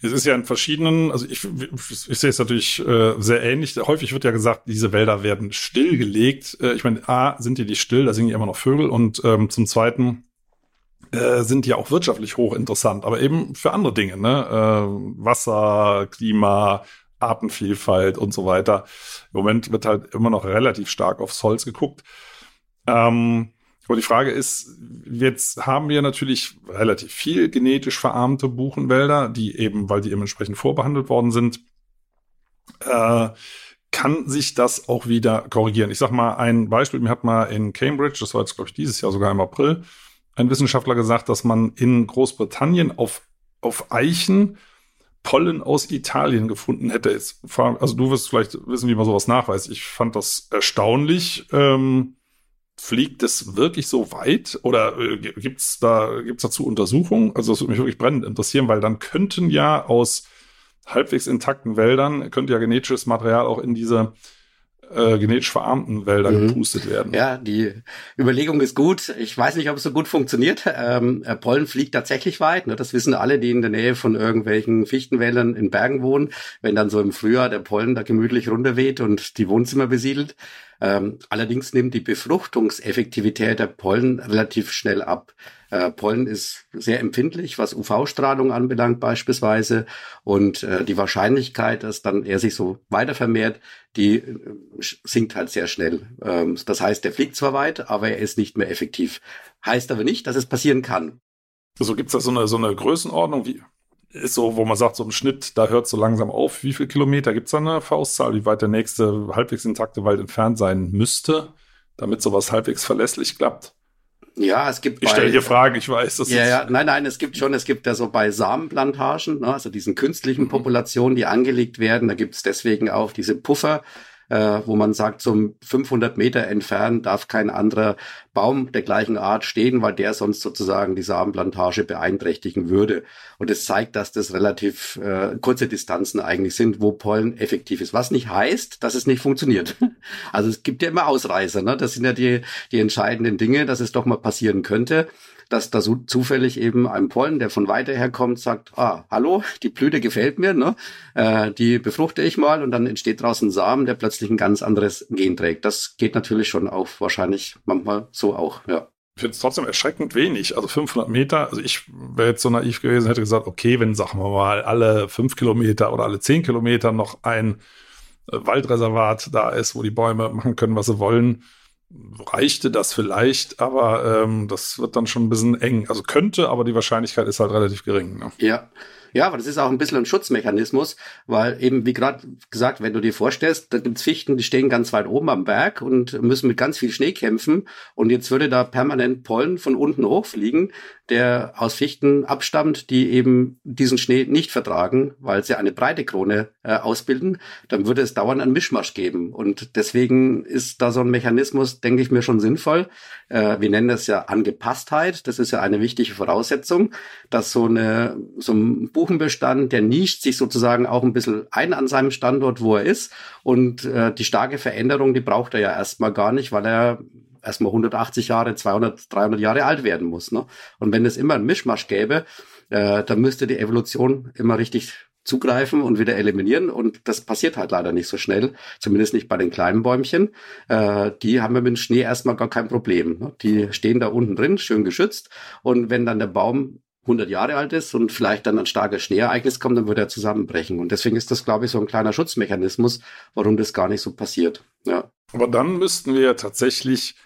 es ist ja in verschiedenen, also ich, ich sehe es natürlich äh, sehr ähnlich. Häufig wird ja gesagt, diese Wälder werden stillgelegt. Äh, ich meine, A, sind die nicht still, da singen ja immer noch Vögel und ähm, zum Zweiten äh, sind die auch wirtschaftlich hochinteressant, aber eben für andere Dinge, ne? Äh, Wasser, Klima, Artenvielfalt und so weiter. Im Moment wird halt immer noch relativ stark aufs Holz geguckt. Ähm, aber die Frage ist, jetzt haben wir natürlich relativ viel genetisch verarmte Buchenwälder, die eben, weil die eben entsprechend vorbehandelt worden sind, äh, kann sich das auch wieder korrigieren. Ich sag mal ein Beispiel, mir hat mal in Cambridge, das war jetzt glaube ich dieses Jahr sogar im April, ein Wissenschaftler gesagt, dass man in Großbritannien auf, auf Eichen Pollen aus Italien gefunden hätte. also du wirst vielleicht wissen, wie man sowas nachweist. Ich fand das erstaunlich. Ähm, fliegt es wirklich so weit oder äh, gibt's da gibt's dazu Untersuchungen? Also das würde mich wirklich brennend interessieren, weil dann könnten ja aus halbwegs intakten Wäldern könnte ja genetisches Material auch in diese äh, genetisch verarmten Wälder mhm. gepustet werden. Ja, die Überlegung ist gut. Ich weiß nicht, ob es so gut funktioniert. Ähm, äh, Pollen fliegt tatsächlich weit. Ne? Das wissen alle, die in der Nähe von irgendwelchen Fichtenwäldern in Bergen wohnen. Wenn dann so im Frühjahr der Pollen da gemütlich runterweht und die Wohnzimmer besiedelt. Ähm, allerdings nimmt die Befruchtungseffektivität der Pollen relativ schnell ab. Äh, Pollen ist sehr empfindlich, was UV-Strahlung anbelangt beispielsweise. Und äh, die Wahrscheinlichkeit, dass dann er sich so weiter vermehrt, die äh, sinkt halt sehr schnell. Ähm, das heißt, der fliegt zwar weit, aber er ist nicht mehr effektiv. Heißt aber nicht, dass es passieren kann. Also gibt es da so eine, so eine Größenordnung, wie ist so, wo man sagt, so im Schnitt, da hört so langsam auf. Wie viele Kilometer gibt es da eine Faustzahl, wie weit der nächste halbwegs intakte Wald entfernt sein müsste, damit sowas halbwegs verlässlich klappt? Ja, es gibt. Ich stelle hier Fragen, ich weiß. Das ja, ja, nein, nein, es gibt schon, es gibt ja so bei Samenplantagen, ne, also diesen künstlichen mhm. Populationen, die angelegt werden, da gibt es deswegen auch diese Puffer, äh, wo man sagt, zum 500 Meter entfernt darf kein anderer Baum der gleichen Art stehen, weil der sonst sozusagen die Samenplantage beeinträchtigen würde. Und es zeigt, dass das relativ äh, kurze Distanzen eigentlich sind, wo Pollen effektiv ist. Was nicht heißt, dass es nicht funktioniert. Also es gibt ja immer Ausreißer. Ne? Das sind ja die, die entscheidenden Dinge, dass es doch mal passieren könnte dass da so zufällig eben ein Pollen, der von weiter her kommt, sagt, ah, hallo, die Blüte gefällt mir, ne? Äh, die befruchte ich mal und dann entsteht draußen ein Samen, der plötzlich ein ganz anderes Gen trägt. Das geht natürlich schon auch wahrscheinlich manchmal so auch, ja. Ich finde es trotzdem erschreckend wenig. Also 500 Meter, also ich wäre jetzt so naiv gewesen, hätte gesagt, okay, wenn, sagen wir mal, alle fünf Kilometer oder alle zehn Kilometer noch ein Waldreservat da ist, wo die Bäume machen können, was sie wollen, reichte das vielleicht, aber ähm, das wird dann schon ein bisschen eng. Also könnte, aber die Wahrscheinlichkeit ist halt relativ gering. Ne? Ja. Ja, aber das ist auch ein bisschen ein Schutzmechanismus, weil eben, wie gerade gesagt, wenn du dir vorstellst, da gibt's Fichten, die stehen ganz weit oben am Berg und müssen mit ganz viel Schnee kämpfen und jetzt würde da permanent Pollen von unten hochfliegen, der aus Fichten abstammt, die eben diesen Schnee nicht vertragen, weil sie eine breite Krone äh, ausbilden, dann würde es dauernd einen Mischmasch geben. Und deswegen ist da so ein Mechanismus, denke ich mir, schon sinnvoll. Äh, wir nennen das ja Angepasstheit. Das ist ja eine wichtige Voraussetzung, dass so eine so ein Buchenbestand, der nischt sich sozusagen auch ein bisschen ein an seinem Standort, wo er ist. Und äh, die starke Veränderung, die braucht er ja erstmal gar nicht, weil er erstmal 180 Jahre, 200, 300 Jahre alt werden muss. Ne? Und wenn es immer ein Mischmasch gäbe, äh, dann müsste die Evolution immer richtig zugreifen und wieder eliminieren. Und das passiert halt leider nicht so schnell, zumindest nicht bei den kleinen Bäumchen. Äh, die haben wir mit dem Schnee erstmal gar kein Problem. Ne? Die stehen da unten drin, schön geschützt. Und wenn dann der Baum 100 Jahre alt ist und vielleicht dann ein starkes Schneeereignis kommt, dann wird er zusammenbrechen. Und deswegen ist das, glaube ich, so ein kleiner Schutzmechanismus, warum das gar nicht so passiert. Ja. Aber dann müssten wir tatsächlich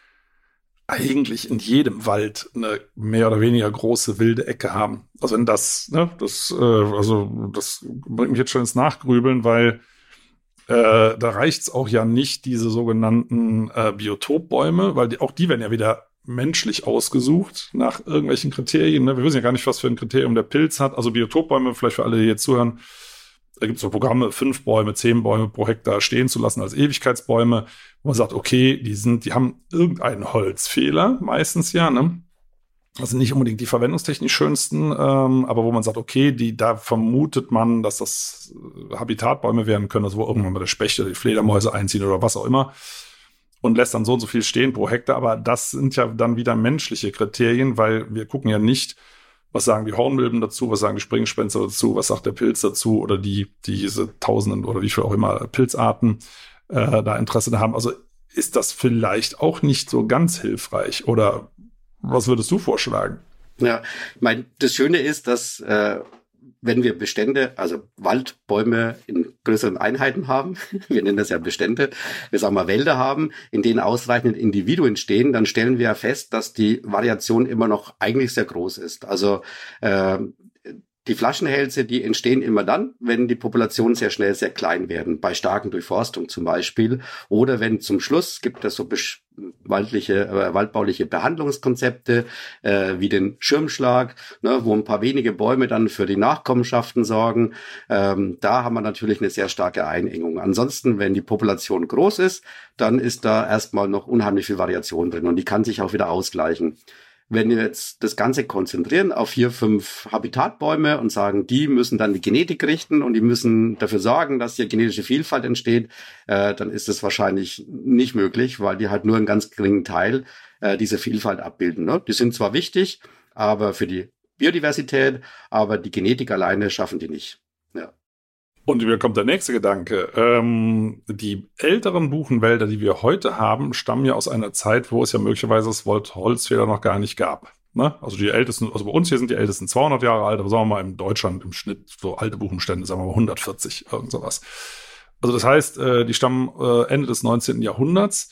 eigentlich in jedem Wald eine mehr oder weniger große wilde Ecke haben. Also wenn das, ne, das, äh, also das bringt mich jetzt schon ins Nachgrübeln, weil äh, da reicht's auch ja nicht, diese sogenannten äh, Biotopbäume, weil die, auch die werden ja wieder menschlich ausgesucht nach irgendwelchen Kriterien. Ne? Wir wissen ja gar nicht, was für ein Kriterium der Pilz hat. Also Biotopbäume, vielleicht für alle, die jetzt zuhören, Da gibt es so Programme, fünf Bäume, zehn Bäume pro Hektar stehen zu lassen als Ewigkeitsbäume, wo man sagt, okay, die sind, die haben irgendeinen Holzfehler, meistens ja, ne? Also nicht unbedingt die verwendungstechnisch schönsten, ähm, aber wo man sagt, okay, die, da vermutet man, dass das äh, Habitatbäume werden können, also wo irgendwann mal der Specht oder die Fledermäuse einziehen oder was auch immer und lässt dann so und so viel stehen pro Hektar. Aber das sind ja dann wieder menschliche Kriterien, weil wir gucken ja nicht, was sagen die Hornmilben dazu, was sagen die Springgespenster dazu, was sagt der Pilz dazu oder die, diese Tausenden oder wie viel auch immer Pilzarten äh, da Interesse haben. Also ist das vielleicht auch nicht so ganz hilfreich oder was würdest du vorschlagen? Ja, ich meine, das Schöne ist, dass äh, wenn wir Bestände, also Waldbäume in größeren Einheiten haben, wir nennen das ja Bestände, wir sagen mal Wälder haben, in denen ausreichend Individuen stehen, dann stellen wir fest, dass die Variation immer noch eigentlich sehr groß ist. Also äh, die Flaschenhälse, die entstehen immer dann, wenn die Populationen sehr schnell sehr klein werden, bei starken Durchforstung zum Beispiel, oder wenn zum Schluss gibt es so waldliche, äh, waldbauliche Behandlungskonzepte äh, wie den Schirmschlag, ne, wo ein paar wenige Bäume dann für die Nachkommenschaften sorgen. Ähm, da haben wir natürlich eine sehr starke Einengung. Ansonsten, wenn die Population groß ist, dann ist da erstmal noch unheimlich viel Variation drin und die kann sich auch wieder ausgleichen. Wenn wir jetzt das Ganze konzentrieren auf vier, fünf Habitatbäume und sagen, die müssen dann die Genetik richten und die müssen dafür sorgen, dass hier genetische Vielfalt entsteht, äh, dann ist das wahrscheinlich nicht möglich, weil die halt nur einen ganz geringen Teil äh, dieser Vielfalt abbilden. Ne? Die sind zwar wichtig, aber für die Biodiversität, aber die Genetik alleine schaffen die nicht. Und mir kommt der nächste Gedanke. Ähm, die älteren Buchenwälder, die wir heute haben, stammen ja aus einer Zeit, wo es ja möglicherweise das Wort Holzfäller noch gar nicht gab. Ne? Also die ältesten, also bei uns hier sind die ältesten 200 Jahre alt, aber sagen wir mal in Deutschland im Schnitt so alte Buchenstände, sagen wir mal 140, irgend sowas. Also das heißt, äh, die stammen äh, Ende des 19. Jahrhunderts.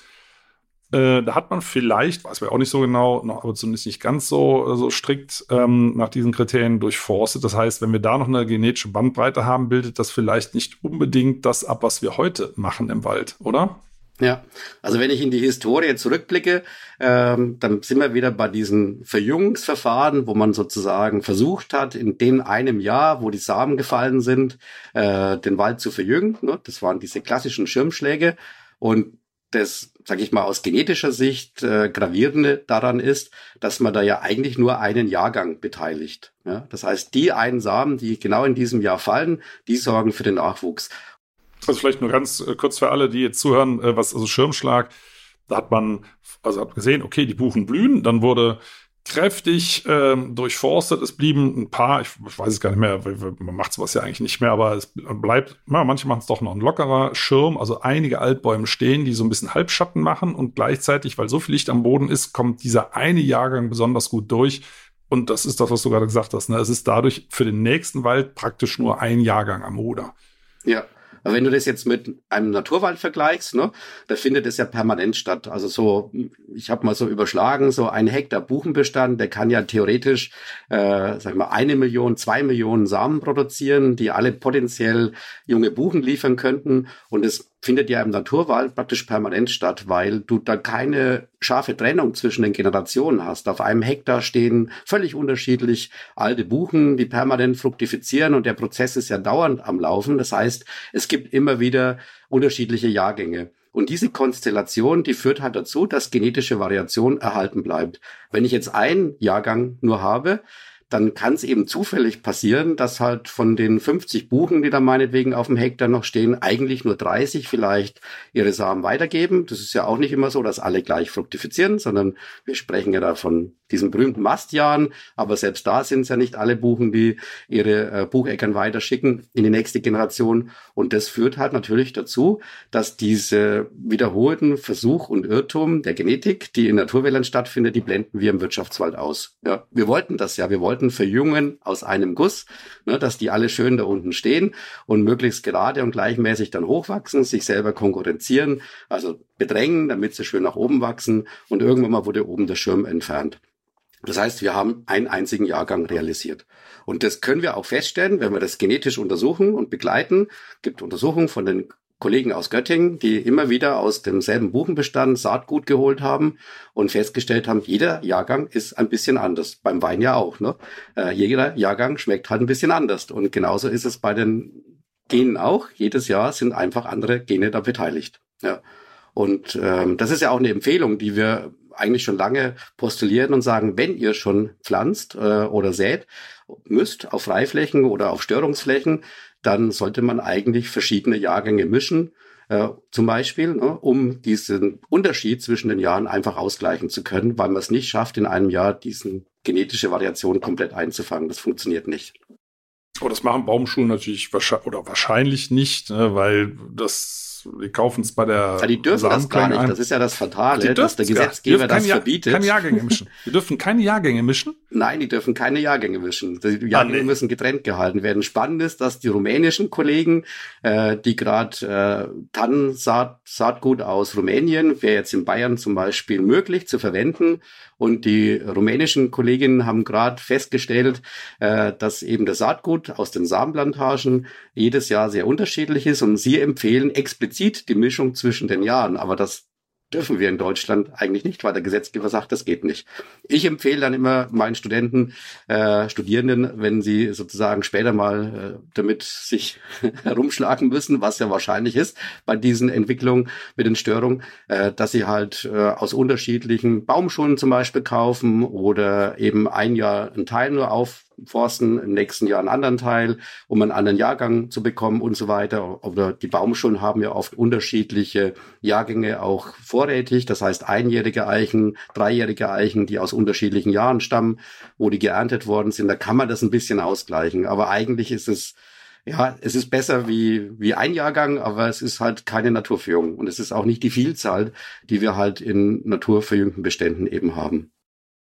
Äh, da hat man vielleicht, weiß man auch nicht so genau, noch, aber zumindest nicht ganz so, so strikt ähm, nach diesen Kriterien durchforstet. Das heißt, wenn wir da noch eine genetische Bandbreite haben, bildet das vielleicht nicht unbedingt das ab, was wir heute machen im Wald, oder? Ja, also wenn ich in die Historie zurückblicke, ähm, dann sind wir wieder bei diesen Verjüngungsverfahren, wo man sozusagen versucht hat, in dem einem Jahr, wo die Samen gefallen sind, äh, den Wald zu verjüngen. Ne? Das waren diese klassischen Schirmschläge. Und das, sage ich mal, aus genetischer Sicht äh, gravierende daran ist, dass man da ja eigentlich nur einen Jahrgang beteiligt. Ja? Das heißt, die einen Samen, die genau in diesem Jahr fallen, die sorgen für den Nachwuchs. Also vielleicht nur ganz äh, kurz für alle, die jetzt zuhören, äh, was also Schirmschlag, da hat man also hat gesehen, okay, die Buchen blühen, dann wurde kräftig ähm, durchforstet. Es blieben ein paar, ich, ich weiß es gar nicht mehr, man macht sowas ja eigentlich nicht mehr, aber es bleibt, na, manche machen es doch noch ein lockerer Schirm, also einige Altbäume stehen, die so ein bisschen Halbschatten machen und gleichzeitig, weil so viel Licht am Boden ist, kommt dieser eine Jahrgang besonders gut durch. Und das ist das, was du gerade gesagt hast. Ne? Es ist dadurch für den nächsten Wald praktisch nur ein Jahrgang am Ruder. Ja, aber wenn du das jetzt mit einem Naturwald vergleichst, ne, da findet es ja permanent statt. Also so, ich habe mal so überschlagen, so ein Hektar Buchenbestand, der kann ja theoretisch, äh, sag mal, eine Million, zwei Millionen Samen produzieren, die alle potenziell junge Buchen liefern könnten. Und es findet ja im Naturwald praktisch permanent statt, weil du da keine scharfe Trennung zwischen den Generationen hast. Auf einem Hektar stehen völlig unterschiedlich alte Buchen, die permanent fruktifizieren und der Prozess ist ja dauernd am Laufen. Das heißt, es gibt immer wieder unterschiedliche Jahrgänge. Und diese Konstellation, die führt halt dazu, dass genetische Variation erhalten bleibt. Wenn ich jetzt einen Jahrgang nur habe, dann kann es eben zufällig passieren, dass halt von den 50 Buchen, die da meinetwegen auf dem Hektar noch stehen, eigentlich nur 30 vielleicht ihre Samen weitergeben. Das ist ja auch nicht immer so, dass alle gleich fruktifizieren, sondern wir sprechen ja da von diesen berühmten Mastjahren, aber selbst da sind es ja nicht alle Buchen, die ihre äh, Bucheckern weiterschicken in die nächste Generation. Und das führt halt natürlich dazu, dass diese wiederholten Versuch und Irrtum der Genetik, die in Naturwäldern stattfindet, die blenden wir im Wirtschaftswald aus. Ja, wir wollten das ja. Wir wollten verjüngen aus einem Guss, ne, dass die alle schön da unten stehen und möglichst gerade und gleichmäßig dann hochwachsen, sich selber konkurrenzieren, also bedrängen, damit sie schön nach oben wachsen. Und irgendwann mal wurde oben der Schirm entfernt. Das heißt, wir haben einen einzigen Jahrgang realisiert. Und das können wir auch feststellen, wenn wir das genetisch untersuchen und begleiten. Es gibt Untersuchungen von den Kollegen aus Göttingen, die immer wieder aus demselben Buchenbestand Saatgut geholt haben und festgestellt haben, jeder Jahrgang ist ein bisschen anders. Beim Wein ja auch. Ne? Äh, jeder Jahrgang schmeckt halt ein bisschen anders. Und genauso ist es bei den Genen auch. Jedes Jahr sind einfach andere Gene da beteiligt. Ja. Und ähm, das ist ja auch eine Empfehlung, die wir eigentlich schon lange postulieren und sagen, wenn ihr schon pflanzt äh, oder sät, müsst auf Freiflächen oder auf Störungsflächen, dann sollte man eigentlich verschiedene Jahrgänge mischen, äh, zum Beispiel, ne, um diesen Unterschied zwischen den Jahren einfach ausgleichen zu können, weil man es nicht schafft, in einem Jahr diesen genetische Variation komplett einzufangen. Das funktioniert nicht. Aber das machen Baumschulen natürlich wahrscheinlich, oder wahrscheinlich nicht, ne, weil das die kaufen es bei der. Ja, die dürfen das gar nicht. Ein. Das ist ja das Fatale, dass der Gesetzgeber das verbietet. Keine Jahrgänge mischen. Die dürfen keine Jahrgänge mischen? Nein, die dürfen keine Jahrgänge mischen. Die Jahrgänge ah, nee. müssen getrennt gehalten werden. Spannend ist, dass die rumänischen Kollegen, äh, die gerade äh, Tannensaat, Saatgut aus Rumänien, wäre jetzt in Bayern zum Beispiel möglich zu verwenden, und die rumänischen Kolleginnen haben gerade festgestellt, äh, dass eben das Saatgut aus den Samenplantagen jedes Jahr sehr unterschiedlich ist und sie empfehlen explizit die Mischung zwischen den Jahren. Aber das dürfen wir in Deutschland eigentlich nicht, weil der Gesetzgeber sagt, das geht nicht. Ich empfehle dann immer meinen Studenten, äh, Studierenden, wenn sie sozusagen später mal äh, damit sich herumschlagen müssen, was ja wahrscheinlich ist bei diesen Entwicklungen mit den Störungen, äh, dass sie halt äh, aus unterschiedlichen Baumschulen zum Beispiel kaufen oder eben ein Jahr einen Teil nur auf forsten, im nächsten Jahr einen anderen Teil, um einen anderen Jahrgang zu bekommen und so weiter. Oder die Baumschulen haben ja oft unterschiedliche Jahrgänge auch vorrätig. Das heißt einjährige Eichen, dreijährige Eichen, die aus unterschiedlichen Jahren stammen, wo die geerntet worden sind. Da kann man das ein bisschen ausgleichen. Aber eigentlich ist es ja, es ist besser wie, wie ein Jahrgang, aber es ist halt keine Naturführung. Und es ist auch nicht die Vielzahl, die wir halt in naturverjüngten Beständen eben haben.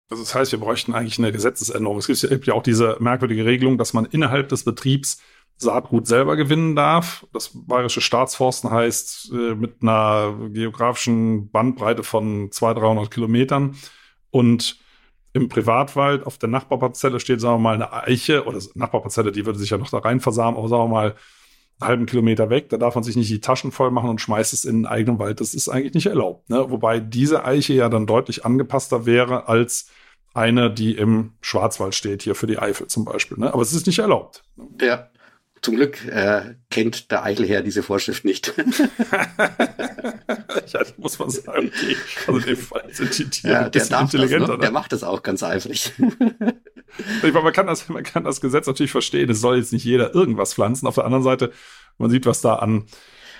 Also das heißt, wir bräuchten eigentlich eine Gesetzesänderung. Es gibt ja auch diese merkwürdige Regelung, dass man innerhalb des Betriebs Saatgut selber gewinnen darf. Das Bayerische Staatsforsten heißt äh, mit einer geografischen Bandbreite von 200, 300 Kilometern. Und im Privatwald auf der Nachbarparzelle steht, sagen wir mal, eine Eiche oder Nachbarparzelle, die würde sich ja noch da rein versamen, aber sagen wir mal, halben Kilometer weg, da darf man sich nicht die Taschen voll machen und schmeißt es in den eigenen Wald. Das ist eigentlich nicht erlaubt. Ne? Wobei diese Eiche ja dann deutlich angepasster wäre als eine, die im Schwarzwald steht, hier für die Eifel zum Beispiel. Ne? Aber es ist nicht erlaubt. Ja, zum Glück äh, kennt der Eichelherr diese Vorschrift nicht. ja, muss man sagen. Okay. Also in dem Fall sind die Tiere ja, ein bisschen intelligenter. Das, ne? Der macht das auch ganz eifrig. ich meine, man kann, das, man kann das Gesetz natürlich verstehen. Es soll jetzt nicht jeder irgendwas pflanzen. Auf der anderen Seite, man sieht, was da an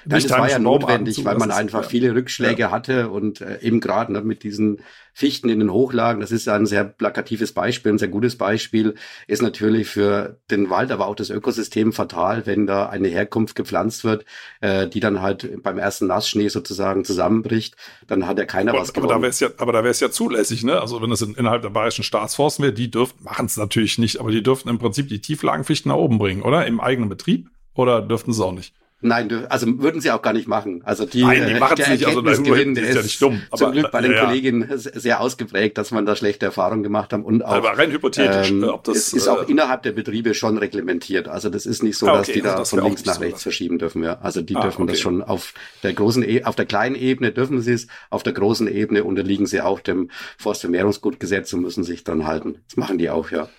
Nein, das war ja notwendig, weil man einfach viele Rückschläge ja. hatte und äh, eben gerade ne, mit diesen Fichten in den Hochlagen, das ist ja ein sehr plakatives Beispiel, ein sehr gutes Beispiel, ist natürlich für den Wald, aber auch das Ökosystem fatal, wenn da eine Herkunft gepflanzt wird, äh, die dann halt beim ersten Nassschnee sozusagen zusammenbricht, dann hat ja keiner aber, was gewonnen. Aber da wäre es ja, aber da wäre es ja zulässig, ne? Also wenn es in, innerhalb der bayerischen Staatsforsten wäre, die dürften, machen es natürlich nicht, aber die dürften im Prinzip die Tieflagenfichten nach oben bringen, oder? Im eigenen Betrieb? Oder dürften sie auch nicht? Nein, also würden sie auch gar nicht machen. Also die, Nein, die äh, machen es nicht. Also das Gewinn, ist ja nicht dumm. Aber, zum Glück bei den ja. Kolleginnen sehr ausgeprägt, dass man da schlechte Erfahrungen gemacht haben und auch. Aber rein hypothetisch, ähm, ob das ist auch äh, innerhalb der Betriebe schon reglementiert. Also das ist nicht so, ah, okay, dass die da also von links nach rechts so, verschieben dürfen. Ja, also die ah, dürfen okay. das schon auf der großen, e auf der kleinen Ebene dürfen sie es, auf der großen Ebene unterliegen sie auch dem Forstvermehrungsgutgesetz und müssen sich dann halten. Das machen die auch, ja.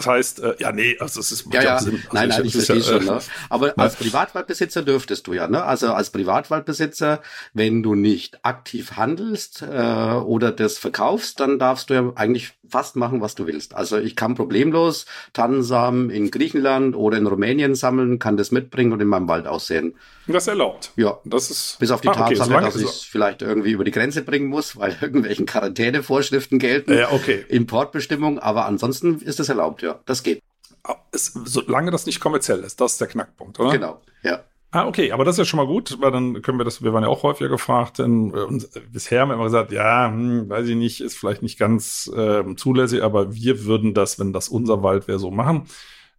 Das heißt, äh, ja, nee, also es ist ja, ja. Sinn. Also nein, nein, ich verstehe schon. Ne? Aber ja. als Privatwaldbesitzer dürftest du ja, ne? Also als Privatwaldbesitzer, wenn du nicht aktiv handelst äh, oder das verkaufst, dann darfst du ja eigentlich fast machen, was du willst. Also ich kann problemlos Tannensamen in Griechenland oder in Rumänien sammeln, kann das mitbringen und in meinem Wald aussehen. Das erlaubt. Ja, das ist. Bis auf die ah, okay, Tatsache, dass ich es vielleicht irgendwie über die Grenze bringen muss, weil irgendwelchen Quarantänevorschriften gelten. Ja, okay. Importbestimmung, aber ansonsten ist es erlaubt, ja. Das geht. Ah, es, solange das nicht kommerziell ist, das ist der Knackpunkt, oder? Genau, ja. Ah, okay, aber das ist ja schon mal gut, weil dann können wir das, wir waren ja auch häufiger gefragt, denn äh, und bisher haben wir immer gesagt, ja, hm, weiß ich nicht, ist vielleicht nicht ganz äh, zulässig, aber wir würden das, wenn das unser Wald wäre, so machen.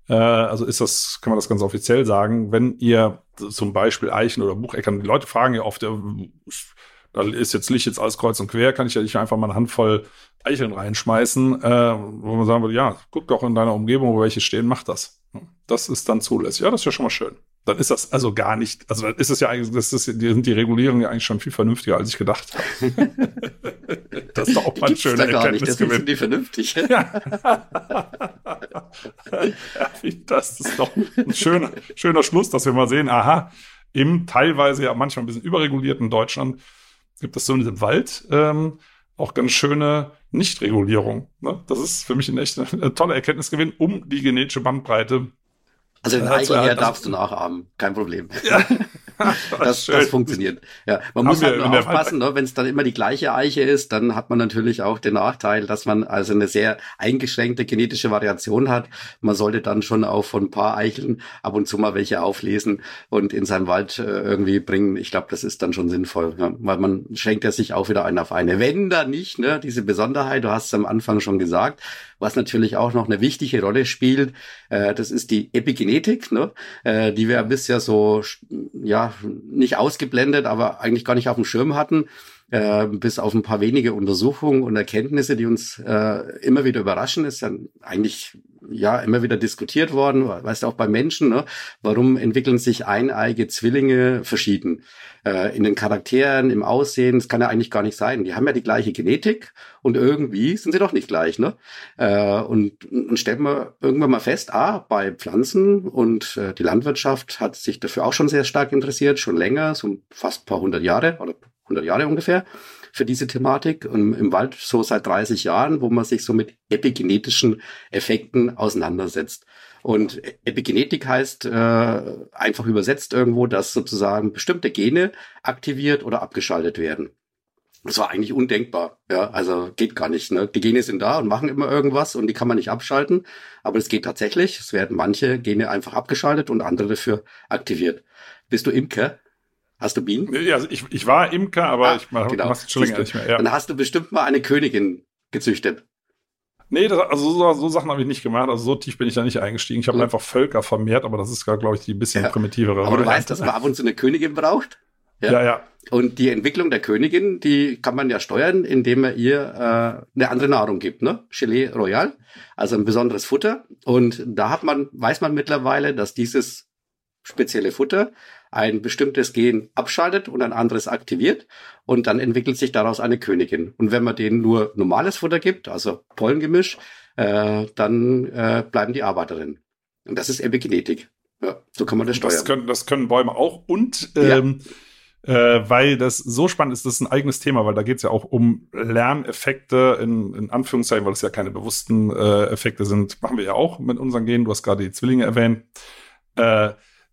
Äh, also ist das, kann man das ganz offiziell sagen, wenn ihr zum Beispiel Eichen oder Bucheckern, die Leute fragen ja oft, da ist jetzt Licht jetzt alles kreuz und quer, kann ich ja nicht einfach mal eine Handvoll Eicheln reinschmeißen, äh, wo man sagen würde, ja, guck doch in deiner Umgebung, wo welche stehen, mach das. Das ist dann zulässig. Ja, das ist ja schon mal schön. dann ist das also gar nicht, also dann ist es ja eigentlich, das ist, die sind die Regulierungen ja eigentlich schon viel vernünftiger, als ich gedacht habe. das ist doch auch mal ein schöner nicht, deswegen sind die vernünftig. ja. das ist doch ein schöner, schöner Schluss, dass wir mal sehen, aha, im teilweise ja manchmal ein bisschen überregulierten Deutschland gibt es so in diesem Wald ähm, auch ganz schöne Nichtregulierung. Ne? Das ist für mich ein echt eine tolle Erkenntnisgewinn, um die genetische Bandbreite also den Eigelher darfst du nachahmen, kein Problem. Ja. das, das funktioniert. Ja, man muss halt nur aufpassen, ne? wenn es dann immer die gleiche Eiche ist, dann hat man natürlich auch den Nachteil, dass man also eine sehr eingeschränkte genetische Variation hat. Man sollte dann schon auch von ein paar Eicheln ab und zu mal welche auflesen und in seinem Wald äh, irgendwie bringen. Ich glaube, das ist dann schon sinnvoll, ja? weil man schenkt ja sich auch wieder ein auf eine. Wenn da nicht, ne, diese Besonderheit, du hast es am Anfang schon gesagt, was natürlich auch noch eine wichtige Rolle spielt, äh, das ist die Epigenetik, ne? äh, die wir bisher so ja nicht ausgeblendet, aber eigentlich gar nicht auf dem Schirm hatten. Äh, bis auf ein paar wenige Untersuchungen und Erkenntnisse, die uns äh, immer wieder überraschen, ist ja eigentlich ja immer wieder diskutiert worden, weißt du auch bei Menschen, ne? warum entwickeln sich eineige Zwillinge verschieden? Äh, in den Charakteren, im Aussehen, das kann ja eigentlich gar nicht sein. Die haben ja die gleiche Genetik und irgendwie sind sie doch nicht gleich. Ne? Äh, und, und stellen wir irgendwann mal fest, ah, bei Pflanzen und äh, die Landwirtschaft hat sich dafür auch schon sehr stark interessiert, schon länger, so fast ein paar hundert Jahre oder 100 Jahre ungefähr für diese Thematik und im Wald so seit 30 Jahren, wo man sich so mit epigenetischen Effekten auseinandersetzt. Und Epigenetik heißt äh, einfach übersetzt irgendwo, dass sozusagen bestimmte Gene aktiviert oder abgeschaltet werden. Das war eigentlich undenkbar. Ja, also geht gar nicht. Ne? Die Gene sind da und machen immer irgendwas und die kann man nicht abschalten. Aber es geht tatsächlich. Es werden manche Gene einfach abgeschaltet und andere dafür aktiviert. Bist du Imker? Hast du Bienen? Ja, also ich, ich war Imker, aber ah, ich mache genau. schon länger nicht mehr. Ja. Dann hast du bestimmt mal eine Königin gezüchtet. Nee, das, also so, so Sachen habe ich nicht gemacht. Also so tief bin ich da nicht eingestiegen. Ich habe mhm. einfach Völker vermehrt, aber das ist, glaube ich, die bisschen ja. primitivere. Aber du weißt, dass man ab und zu eine Königin braucht? Ja. ja, ja. Und die Entwicklung der Königin, die kann man ja steuern, indem man ihr äh, eine andere Nahrung gibt, ne? Gelee Royal, also ein besonderes Futter. Und da hat man, weiß man mittlerweile, dass dieses spezielle Futter ein bestimmtes Gen abschaltet und ein anderes aktiviert und dann entwickelt sich daraus eine Königin. Und wenn man denen nur normales Futter gibt, also Pollengemisch, äh, dann äh, bleiben die Arbeiterinnen. Und das ist Epigenetik. Ja, so kann man das steuern. Das können, das können Bäume auch und ähm, ja. äh, weil das so spannend ist, das ist ein eigenes Thema, weil da geht es ja auch um Lerneffekte in, in Anführungszeichen, weil es ja keine bewussten äh, Effekte sind, machen wir ja auch mit unseren Genen. Du hast gerade die Zwillinge erwähnt. Äh,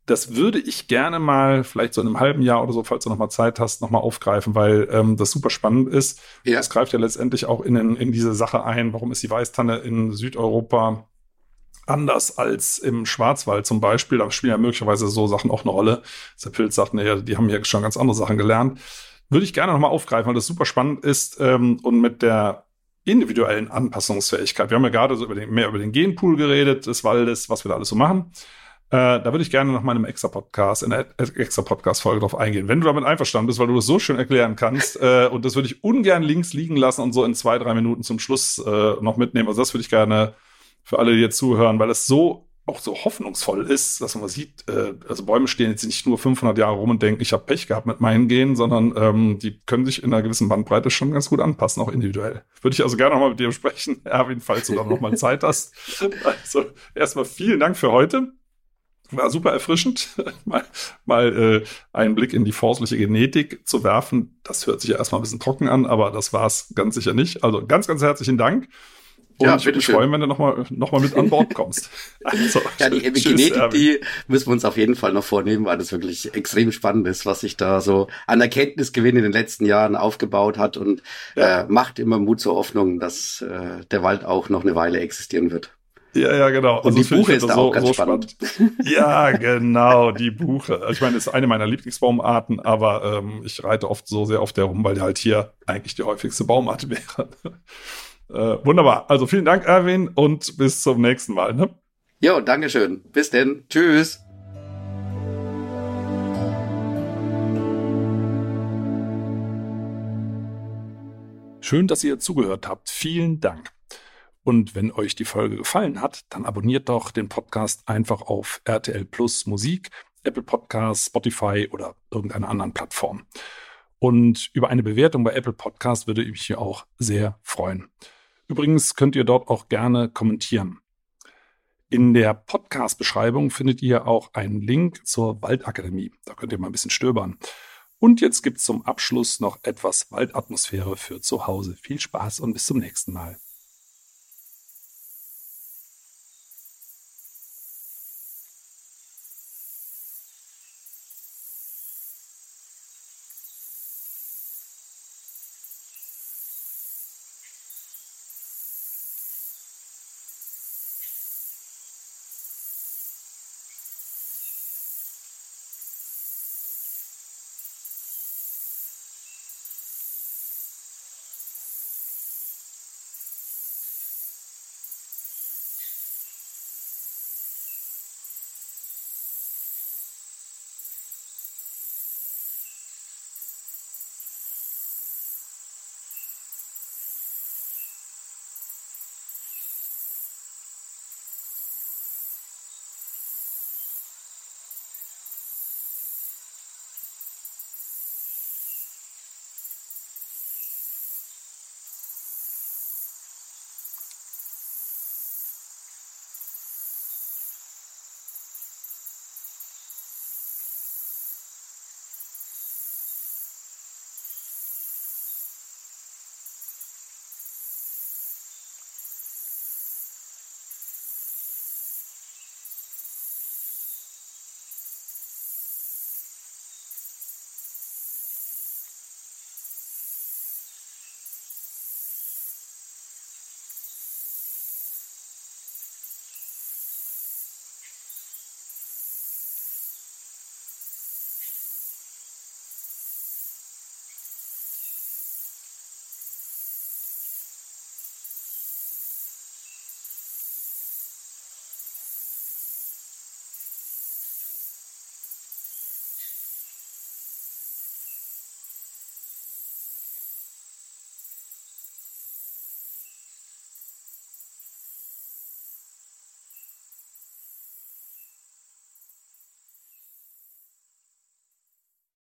das würde ich gerne mal, vielleicht so in einem halben Jahr oder so, falls du noch mal Zeit hast, noch mal aufgreifen, weil ähm, das super spannend ist. Ja. Das greift ja letztendlich auch in, in diese Sache ein. Warum ist die Weißtanne in Südeuropa anders als im Schwarzwald zum Beispiel? Da spielen ja möglicherweise so Sachen auch eine Rolle. Der Pilz sagt, naja, die haben ja schon ganz andere Sachen gelernt. Würde ich gerne noch mal aufgreifen, weil das super spannend ist ähm, und mit der individuellen Anpassungsfähigkeit. Wir haben ja gerade so über den, mehr über den Genpool geredet des Waldes, was wir da alles so machen. Äh, da würde ich gerne noch mal in einem extra Podcast, in einer extra Podcast-Folge drauf eingehen. Wenn du damit einverstanden bist, weil du das so schön erklären kannst, äh, und das würde ich ungern links liegen lassen und so in zwei, drei Minuten zum Schluss äh, noch mitnehmen. Also das würde ich gerne für alle, die jetzt zuhören, weil es so auch so hoffnungsvoll ist, dass man sieht, äh, also Bäume stehen jetzt nicht nur 500 Jahre rum und denken, ich habe Pech gehabt mit meinen Genen, sondern ähm, die können sich in einer gewissen Bandbreite schon ganz gut anpassen, auch individuell. Würde ich also gerne nochmal mit dir besprechen, Erwin, falls du dann nochmal Zeit hast. Also erstmal vielen Dank für heute war super erfrischend, mal, mal äh, einen Blick in die forstliche Genetik zu werfen. Das hört sich ja erstmal ein bisschen trocken an, aber das war es ganz sicher nicht. Also ganz, ganz herzlichen Dank. Und ja, ich würde mich freuen, wenn du nochmal noch mal mit an Bord kommst. Also, ja, die Epigenetik, die müssen wir uns auf jeden Fall noch vornehmen, weil das wirklich extrem spannend ist, was sich da so an Erkenntnisgewinn in den letzten Jahren aufgebaut hat und ja. äh, macht immer Mut zur Hoffnung, dass äh, der Wald auch noch eine Weile existieren wird. Ja, ja, genau. Und also die Buche ist da so, auch ganz so spannend. spannend. Ja, genau, die Buche. Ich meine, ist eine meiner Lieblingsbaumarten, aber ähm, ich reite oft so sehr auf der rum, weil die halt hier eigentlich die häufigste Baumart wäre. äh, wunderbar. Also vielen Dank, Erwin, und bis zum nächsten Mal. Ne? Jo, Dankeschön. Bis denn. Tschüss. Schön, dass ihr zugehört habt. Vielen Dank. Und wenn euch die Folge gefallen hat, dann abonniert doch den Podcast einfach auf RTL Plus Musik Apple Podcasts, Spotify oder irgendeiner anderen Plattform. Und über eine Bewertung bei Apple Podcast würde ich mich hier auch sehr freuen. Übrigens könnt ihr dort auch gerne kommentieren. In der Podcast-Beschreibung findet ihr auch einen Link zur Waldakademie. Da könnt ihr mal ein bisschen stöbern. Und jetzt gibt's zum Abschluss noch etwas Waldatmosphäre für zu Hause. Viel Spaß und bis zum nächsten Mal.